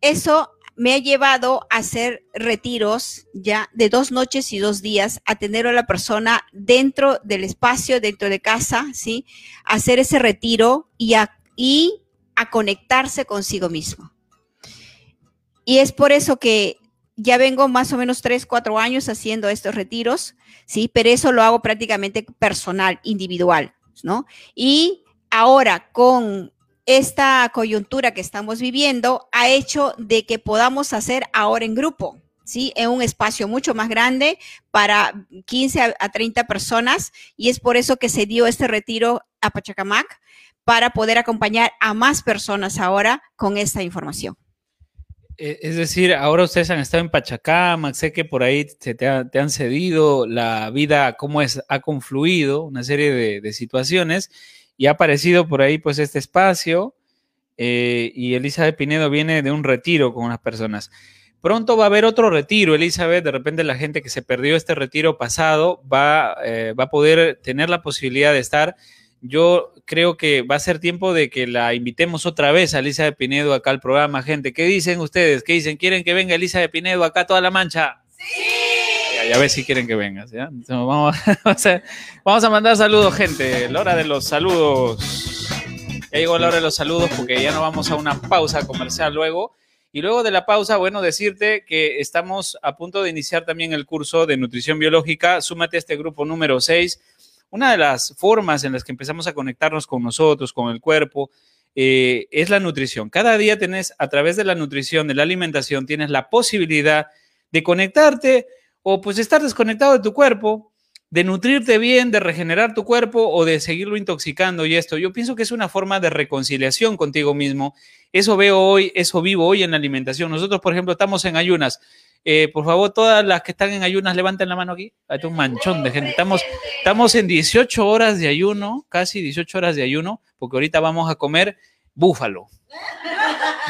eso me ha llevado a hacer retiros ya de dos noches y dos días, a tener a la persona dentro del espacio, dentro de casa, ¿sí? hacer ese retiro y a, y a conectarse consigo mismo. Y es por eso que ya vengo más o menos tres, cuatro años haciendo estos retiros, ¿sí? Pero eso lo hago prácticamente personal, individual, ¿no? Y ahora con esta coyuntura que estamos viviendo ha hecho de que podamos hacer ahora en grupo, ¿sí? En un espacio mucho más grande para 15 a 30 personas y es por eso que se dio este retiro a Pachacamac para poder acompañar a más personas ahora con esta información. Eh, es decir, ahora ustedes han estado en Pachacamac, sé que por ahí te, han cedido la vida, cómo es, ha confluido una serie de, de situaciones y ha aparecido por ahí pues este espacio eh, y Elizabeth Pinedo viene de un retiro con unas personas. Pronto va a haber otro retiro, Elizabeth, de repente la gente que se perdió este retiro pasado va, eh, va a poder tener la posibilidad de estar. Yo creo que va a ser tiempo de que la invitemos otra vez a Elizabeth Pinedo acá al programa, gente. ¿Qué dicen ustedes? ¿Qué dicen? ¿Quieren que venga Elizabeth Pinedo acá toda la mancha? Sí ya, ves si quieren que vengas. ¿ya? vamos, a, mandar saludos, gente. La hora de los saludos. Ya llegó la hora de los saludos porque ya no vamos a una pausa comercial luego. Y luego de la pausa, bueno, decirte que estamos a punto de iniciar también el curso de nutrición biológica. Súmate a este grupo número 6. Una de las formas en las que empezamos a conectarnos con nosotros, con el cuerpo, eh, es la nutrición. Cada día tenés, a través de la nutrición, de la alimentación, tienes la posibilidad de conectarte o pues estar desconectado de tu cuerpo, de nutrirte bien, de regenerar tu cuerpo o de seguirlo intoxicando y esto. Yo pienso que es una forma de reconciliación contigo mismo. Eso veo hoy, eso vivo hoy en la alimentación. Nosotros, por ejemplo, estamos en ayunas. Eh, por favor, todas las que están en ayunas, levanten la mano aquí. Hay un manchón de gente. Estamos, estamos en 18 horas de ayuno, casi 18 horas de ayuno, porque ahorita vamos a comer búfalo.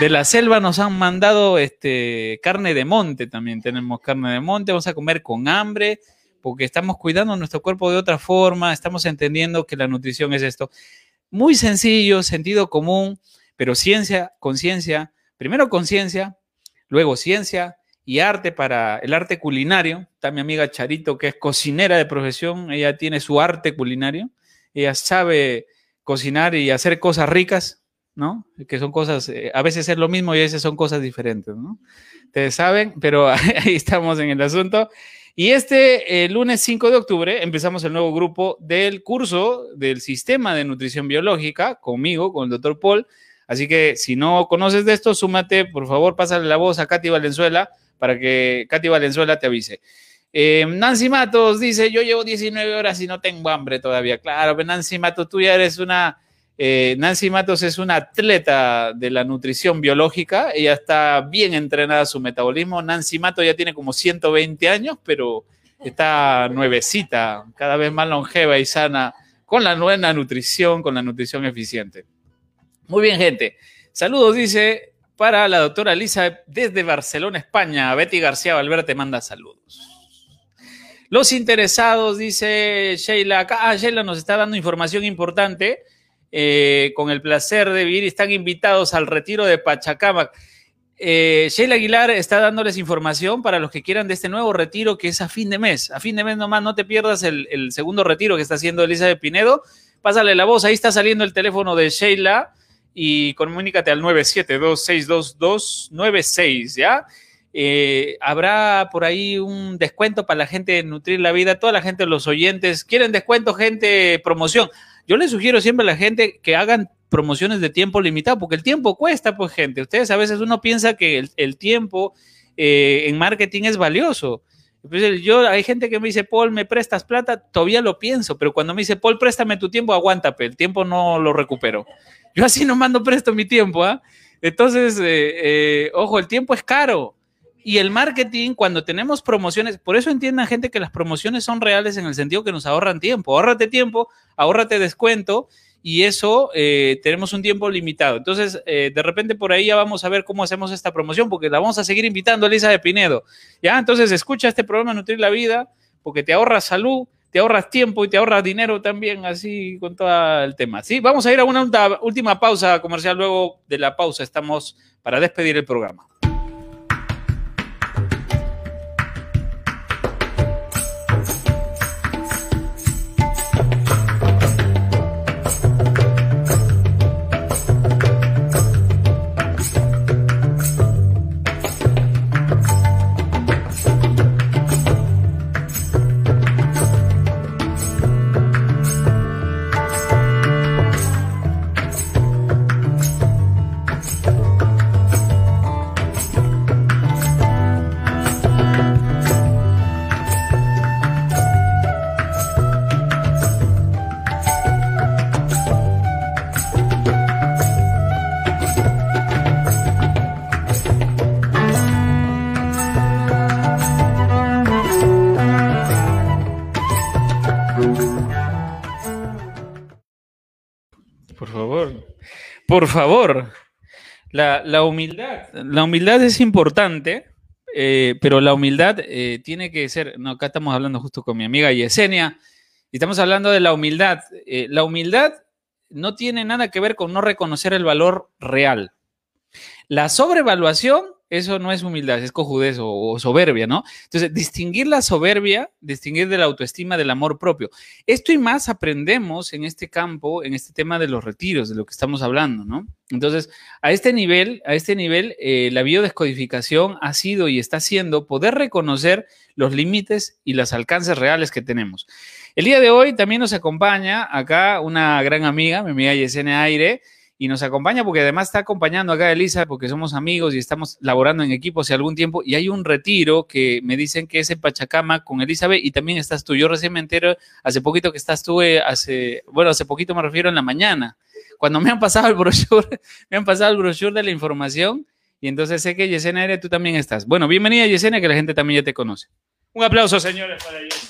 De la selva nos han mandado este, carne de monte también. Tenemos carne de monte, vamos a comer con hambre, porque estamos cuidando nuestro cuerpo de otra forma, estamos entendiendo que la nutrición es esto. Muy sencillo, sentido común, pero ciencia, conciencia, primero conciencia, luego ciencia y arte para el arte culinario. Está mi amiga Charito, que es cocinera de profesión, ella tiene su arte culinario, ella sabe cocinar y hacer cosas ricas, ¿no? Que son cosas, eh, a veces es lo mismo y a veces son cosas diferentes, ¿no? Ustedes saben, pero ahí estamos en el asunto. Y este el lunes 5 de octubre empezamos el nuevo grupo del curso del sistema de nutrición biológica conmigo, con el doctor Paul. Así que si no conoces de esto, súmate, por favor, pásale la voz a Katy Valenzuela para que Katy Valenzuela te avise. Eh, Nancy Matos dice, yo llevo 19 horas y no tengo hambre todavía. Claro, Nancy Matos, tú ya eres una Eh, Nancy Matos es una atleta de la nutrición biológica. Ella está bien entrenada a su metabolismo. Nancy Matos ya tiene como 120 años, pero está nuevecita, cada vez más longeva y sana con la nueva nutrición, con la nutrición eficiente. Muy bien, gente. Saludos, dice, para la doctora Elisa desde Barcelona, España. Betty García Valverde manda saludos. Los interesados, dice Sheila, acá ah, Sheila nos está dando información importante. Eh, con el placer de vivir, están invitados al retiro de Pachacamac. Eh, Sheila Aguilar está dándoles información para los que quieran de este nuevo retiro que es a fin de mes. A fin de mes nomás, no te pierdas el, segundo retiro que está haciendo Elizabeth Pinedo. Pásale la voz, ahí está saliendo el teléfono de Sheila y comunícate al 972-622-96, ¿ya? Eh, habrá por ahí un descuento para la gente de Nutrir la Vida, toda la gente, los oyentes. ¿Quieren descuento, gente? Promoción. Yo les sugiero siempre a la gente que hagan promociones de tiempo limitado, porque el tiempo cuesta, pues gente. Ustedes a veces uno piensa que el, tiempo eh, en marketing es valioso. Yo, hay gente que me dice, Paul, ¿me prestas plata? Todavía lo pienso, pero cuando me dice, Paul, préstame tu tiempo, aguántame, el tiempo no lo recupero. Yo así no mando presto mi tiempo, ¿ah? Entonces, eh, eh, ojo, el tiempo es caro. Y el marketing, cuando tenemos promociones, por eso entiendan gente que las promociones son reales en el sentido que nos ahorran tiempo. Ahórrate tiempo, ahórrate descuento y eso eh, tenemos un tiempo limitado. Entonces, eh, de repente por ahí ya vamos a ver cómo hacemos esta promoción, porque la vamos a seguir invitando a Elisa de Pinedo. Ya, entonces escucha este programa Nutrir la Vida, porque te ahorras salud, te ahorras tiempo y te ahorras dinero también, así con todo el tema. Sí, vamos a ir a una última pausa comercial. Luego de la pausa estamos para despedir el programa. Por favor, la, humildad, la humildad es importante, eh, pero la humildad eh, tiene que ser, no, acá estamos hablando justo con mi amiga Yesenia, y estamos hablando de la humildad. Eh, la humildad no tiene nada que ver con no reconocer el valor real. La sobrevaluación eso no es humildad, es cojudez o, soberbia, ¿no? Entonces, distinguir la soberbia, distinguir de la autoestima, del amor propio. Esto y más aprendemos en este campo, en este tema de los retiros, de lo que estamos hablando, ¿no? Entonces, a este nivel, a este nivel, eh, la biodescodificación ha sido y está siendo poder reconocer los límites y los alcances reales que tenemos. El día de hoy también nos acompaña acá una gran amiga, mi amiga Yesenia Aire, y nos acompaña porque además está acompañando acá a Elisa porque somos amigos y estamos laborando en equipo hace algún tiempo y hay un retiro que me dicen que es en Pachacama con Elizabeth y también estás tú. Yo recién me entero hace poquito que estás tú, eh, hace, bueno, hace poquito me refiero en la mañana, cuando me han pasado el brochure, me han pasado el brochure de la información y entonces sé que Yesenia eres tú también estás. Bueno, bienvenida Yesenia, que la gente también ya te conoce. Un aplauso, señores, para ellos.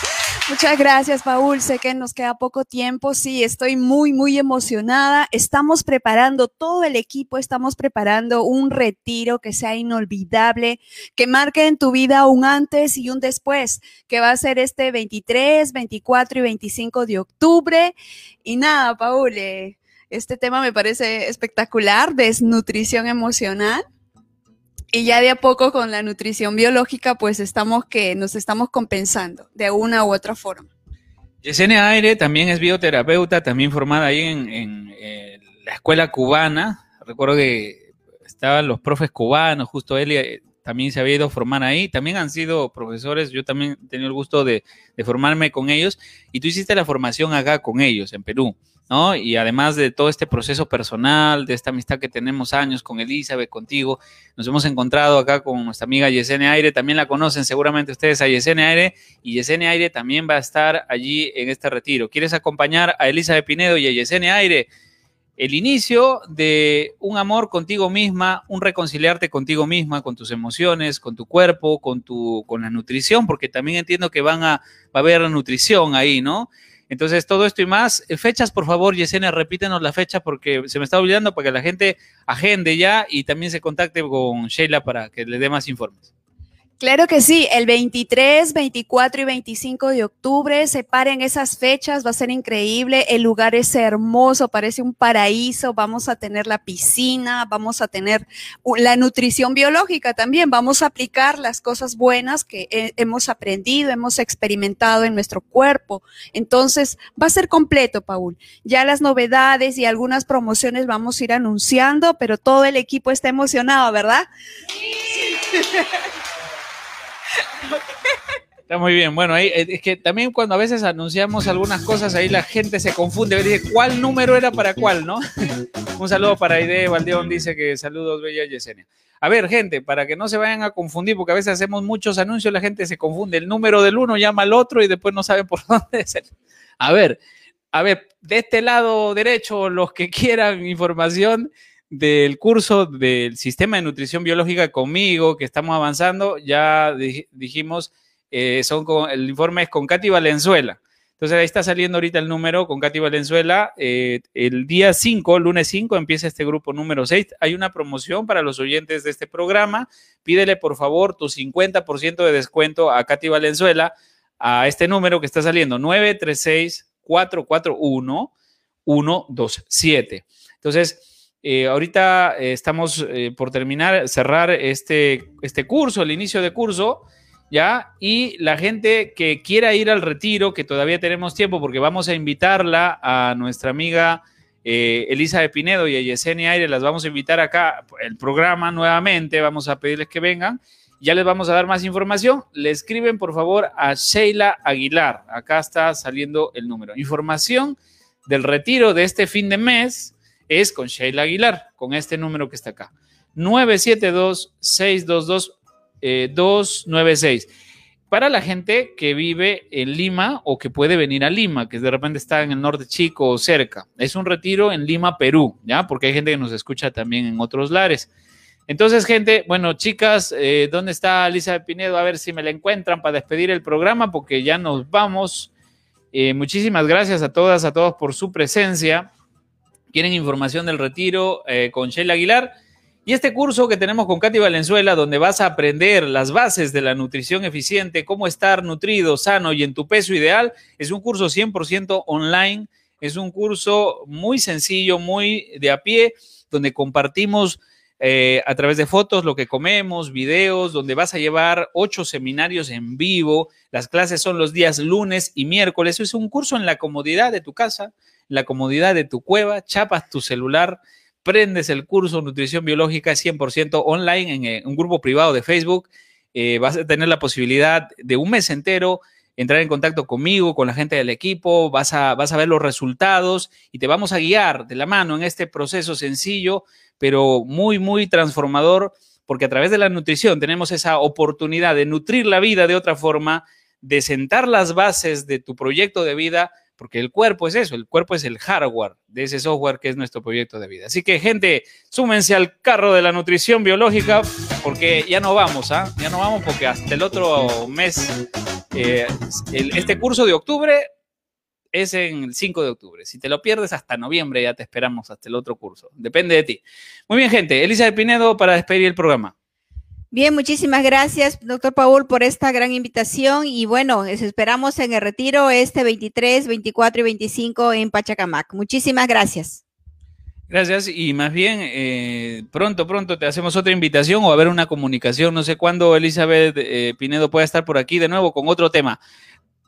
Muchas gracias, Paul. Sé que nos queda poco tiempo. Sí, estoy muy, muy emocionada. Estamos preparando, todo el equipo, estamos preparando un retiro que sea inolvidable, que marque en tu vida un antes y un después, que va a ser este 23, 24 y 25 de octubre. Y nada, Paul, eh, este tema me parece espectacular, desnutrición emocional. Y ya de a poco con la nutrición biológica, pues estamos que nos estamos compensando de una u otra forma. Yesenia Aire también es bioterapeuta, también formada ahí en, eh, la escuela cubana. Recuerdo que estaban los profes cubanos, justo él eh, también se había ido a formar ahí. También han sido profesores, yo también he tenido el gusto de, de formarme con ellos. Y tú hiciste la formación acá con ellos, en Perú. Y además de todo este proceso personal, de esta amistad que tenemos años con Elizabeth, contigo, nos hemos encontrado acá con nuestra amiga Yesenia Aire, también la conocen seguramente ustedes a Yesenia Aire, y Yesenia Aire también va a estar allí en este retiro. ¿Quieres acompañar a Elizabeth Pinedo y a Yesenia Aire? El inicio de un amor contigo misma, un reconciliarte contigo misma, con tus emociones, con tu cuerpo, con tu, con la nutrición, porque también entiendo que van a, va a haber nutrición ahí, ¿no? Entonces, todo esto y más. Eh, fechas, por favor, Yesenia, repítenos la fecha porque se me está olvidando para que la gente agende ya y también se contacte con Sheila para que le dé más informes. Claro que sí, el 23, 24 y 25 de octubre, separen esas fechas, va a ser increíble, el lugar es hermoso, parece un paraíso, vamos a tener la piscina, vamos a tener la nutrición biológica también, vamos a aplicar las cosas buenas que hemos aprendido, hemos experimentado en nuestro cuerpo. Entonces, va a ser completo, Paul. Ya las novedades y algunas promociones vamos a ir anunciando, pero todo el equipo está emocionado, ¿verdad? Sí. Está muy bien. Bueno, ahí, eh, es que también cuando a veces anunciamos algunas cosas, ahí la gente se confunde. Dice, ¿cuál número era para cuál, no? Un saludo para Aide Valdeón, dice que saludos, Bella Yesenia. A ver, gente, para que no se vayan a confundir, porque a veces hacemos muchos anuncios, la gente se confunde. El número del uno llama al otro y después no saben por dónde es. A ver, a ver, de este lado derecho, los que quieran información, del curso del sistema de nutrición biológica conmigo, que estamos avanzando, ya dijimos, eh, son el informe es con Katy Valenzuela. Entonces ahí está saliendo ahorita el número con Katy Valenzuela. Eh, el día 5, lunes 5, empieza este grupo número 6. Hay una promoción para los oyentes de este programa. Pídele por favor tu 50% de descuento a Katy Valenzuela a este número que está saliendo, 936-441-127. Entonces, eh, ahorita eh, estamos eh, por terminar, cerrar este, este curso, el inicio de curso, ¿ya? Y la gente que quiera ir al retiro, que todavía tenemos tiempo, porque vamos a invitarla a nuestra amiga Elisa de Pinedo y a Yesenia Aire, las vamos a invitar acá, el programa nuevamente, vamos a pedirles que vengan. Ya les vamos a dar más información. Le escriben, por favor, a Sheila Aguilar. Acá está saliendo el número. Información del retiro de este fin de mes es con Sheila Aguilar, con este número que está acá. 972-622-296. Eh, Para la gente que vive en Lima o que puede venir a Lima, que de repente está en el norte chico o cerca. Es un retiro en Lima, Perú, ¿ya? Porque hay gente que nos escucha también en otros lares. Entonces, gente, bueno, chicas, eh, ¿dónde está Lisa Pinedo? A ver si me la encuentran para despedir el programa, porque ya nos vamos. Eh, muchísimas gracias a todas, a todos por su presencia quieren información del retiro eh, con Sheila Aguilar. Y este curso que tenemos con Katy Valenzuela, donde vas a aprender las bases de la nutrición eficiente, cómo estar nutrido, sano y en tu peso ideal, es un curso 100% online, es un curso muy sencillo, muy de a pie, donde compartimos eh, a través de fotos lo que comemos, videos, donde vas a llevar ocho seminarios en vivo. Las clases son los días lunes y miércoles. Es un curso en la comodidad de tu casa, la comodidad de tu cueva, chapas tu celular, prendes el curso Nutrición Biológica 100% online en eh, un grupo privado de Facebook. Eh, vas a tener la posibilidad de un mes entero entrar en contacto conmigo, con la gente del equipo, vas a, vas a ver los resultados y te vamos a guiar de la mano en este proceso sencillo, pero muy, muy transformador, porque a través de la nutrición tenemos esa oportunidad de nutrir la vida de otra forma, de sentar las bases de tu proyecto de vida porque el cuerpo es eso, el cuerpo es el hardware de ese software que es nuestro proyecto de vida. Así que, gente, súmense al carro de la nutrición biológica, porque ya no vamos, ¿ah? Ya no vamos porque hasta el otro mes, eh, este curso de octubre es en el 5 de octubre. Si te lo pierdes hasta noviembre, ya te esperamos hasta el otro curso. Depende de ti. Muy bien, gente. Elisa Pinedo para despedir el programa. Bien, muchísimas gracias, doctor Paul, por esta gran invitación y bueno, les esperamos en el retiro este 23, 24 y 25 en Pachacamac. Muchísimas gracias. Gracias y más bien eh, pronto, pronto te hacemos otra invitación o a ver una comunicación. No sé cuándo Elizabeth eh, Pinedo pueda estar por aquí de nuevo con otro tema.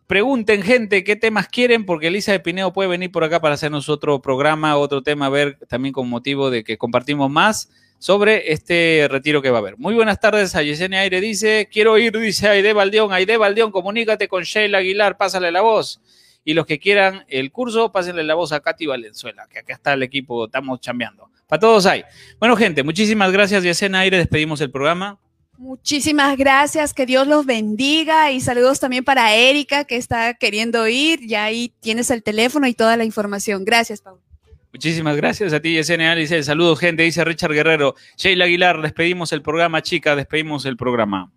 Pregunten, gente, qué temas quieren, porque Elizabeth Pinedo puede venir por acá para hacernos otro programa, otro tema, a ver también con motivo de que compartimos más sobre este retiro que va a haber. Muy buenas tardes a Yesenia Aire, dice, quiero ir, dice Aide Baldeón, Aide Baldeón, comunícate con Sheila Aguilar, pásale la voz. Y los que quieran el curso, pásenle la voz a Katy Valenzuela, que acá está el equipo, estamos chambeando. Para todos hay. Bueno, gente, muchísimas gracias. Yesenia Aire, despedimos el programa. Muchísimas gracias, que Dios los bendiga y saludos también para Erika que está queriendo ir. Ya ahí tienes el teléfono y toda la información. Gracias, Pablo. Muchísimas gracias a ti, Yesenia. Dice, saludos, gente, dice Richard Guerrero. Sheila Aguilar, despedimos el programa, chica, despedimos el programa.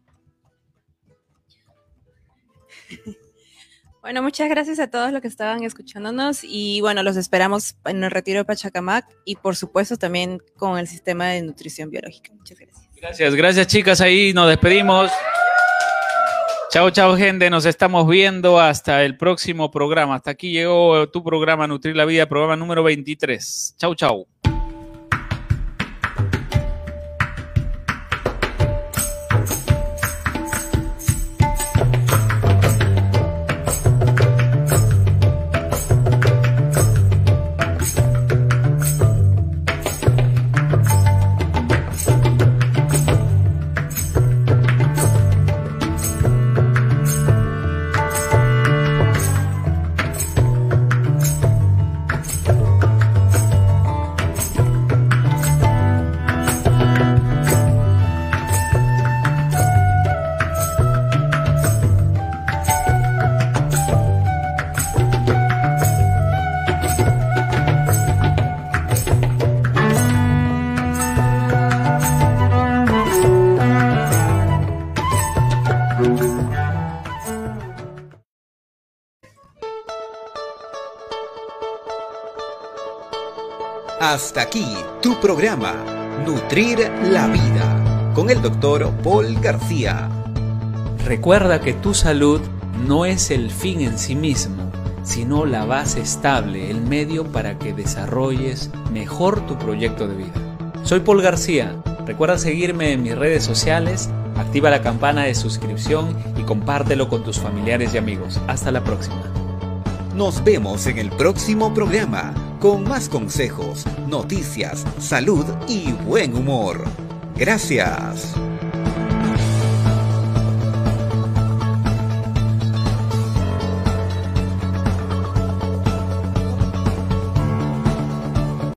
Bueno, muchas gracias a todos los que estaban escuchándonos y bueno, los esperamos en el retiro de Pachacamac y por supuesto también con el sistema de nutrición biológica. Muchas gracias. Gracias, gracias chicas, ahí nos despedimos. Chao, chao gente, nos estamos viendo hasta el próximo programa. Hasta aquí llegó tu programa Nutrir la Vida, programa número 23. Chao, chao. Nutrir la Vida, con el doctor Paul García. Recuerda que tu salud no es el fin en sí mismo, sino la base estable, el medio para que desarrolles mejor tu proyecto de vida. Soy Paul García. Recuerda seguirme en mis redes sociales, activa la campana de suscripción y compártelo con tus familiares y amigos. Hasta la próxima. Nos vemos en el próximo programa con más consejos, noticias, salud y buen humor. Gracias.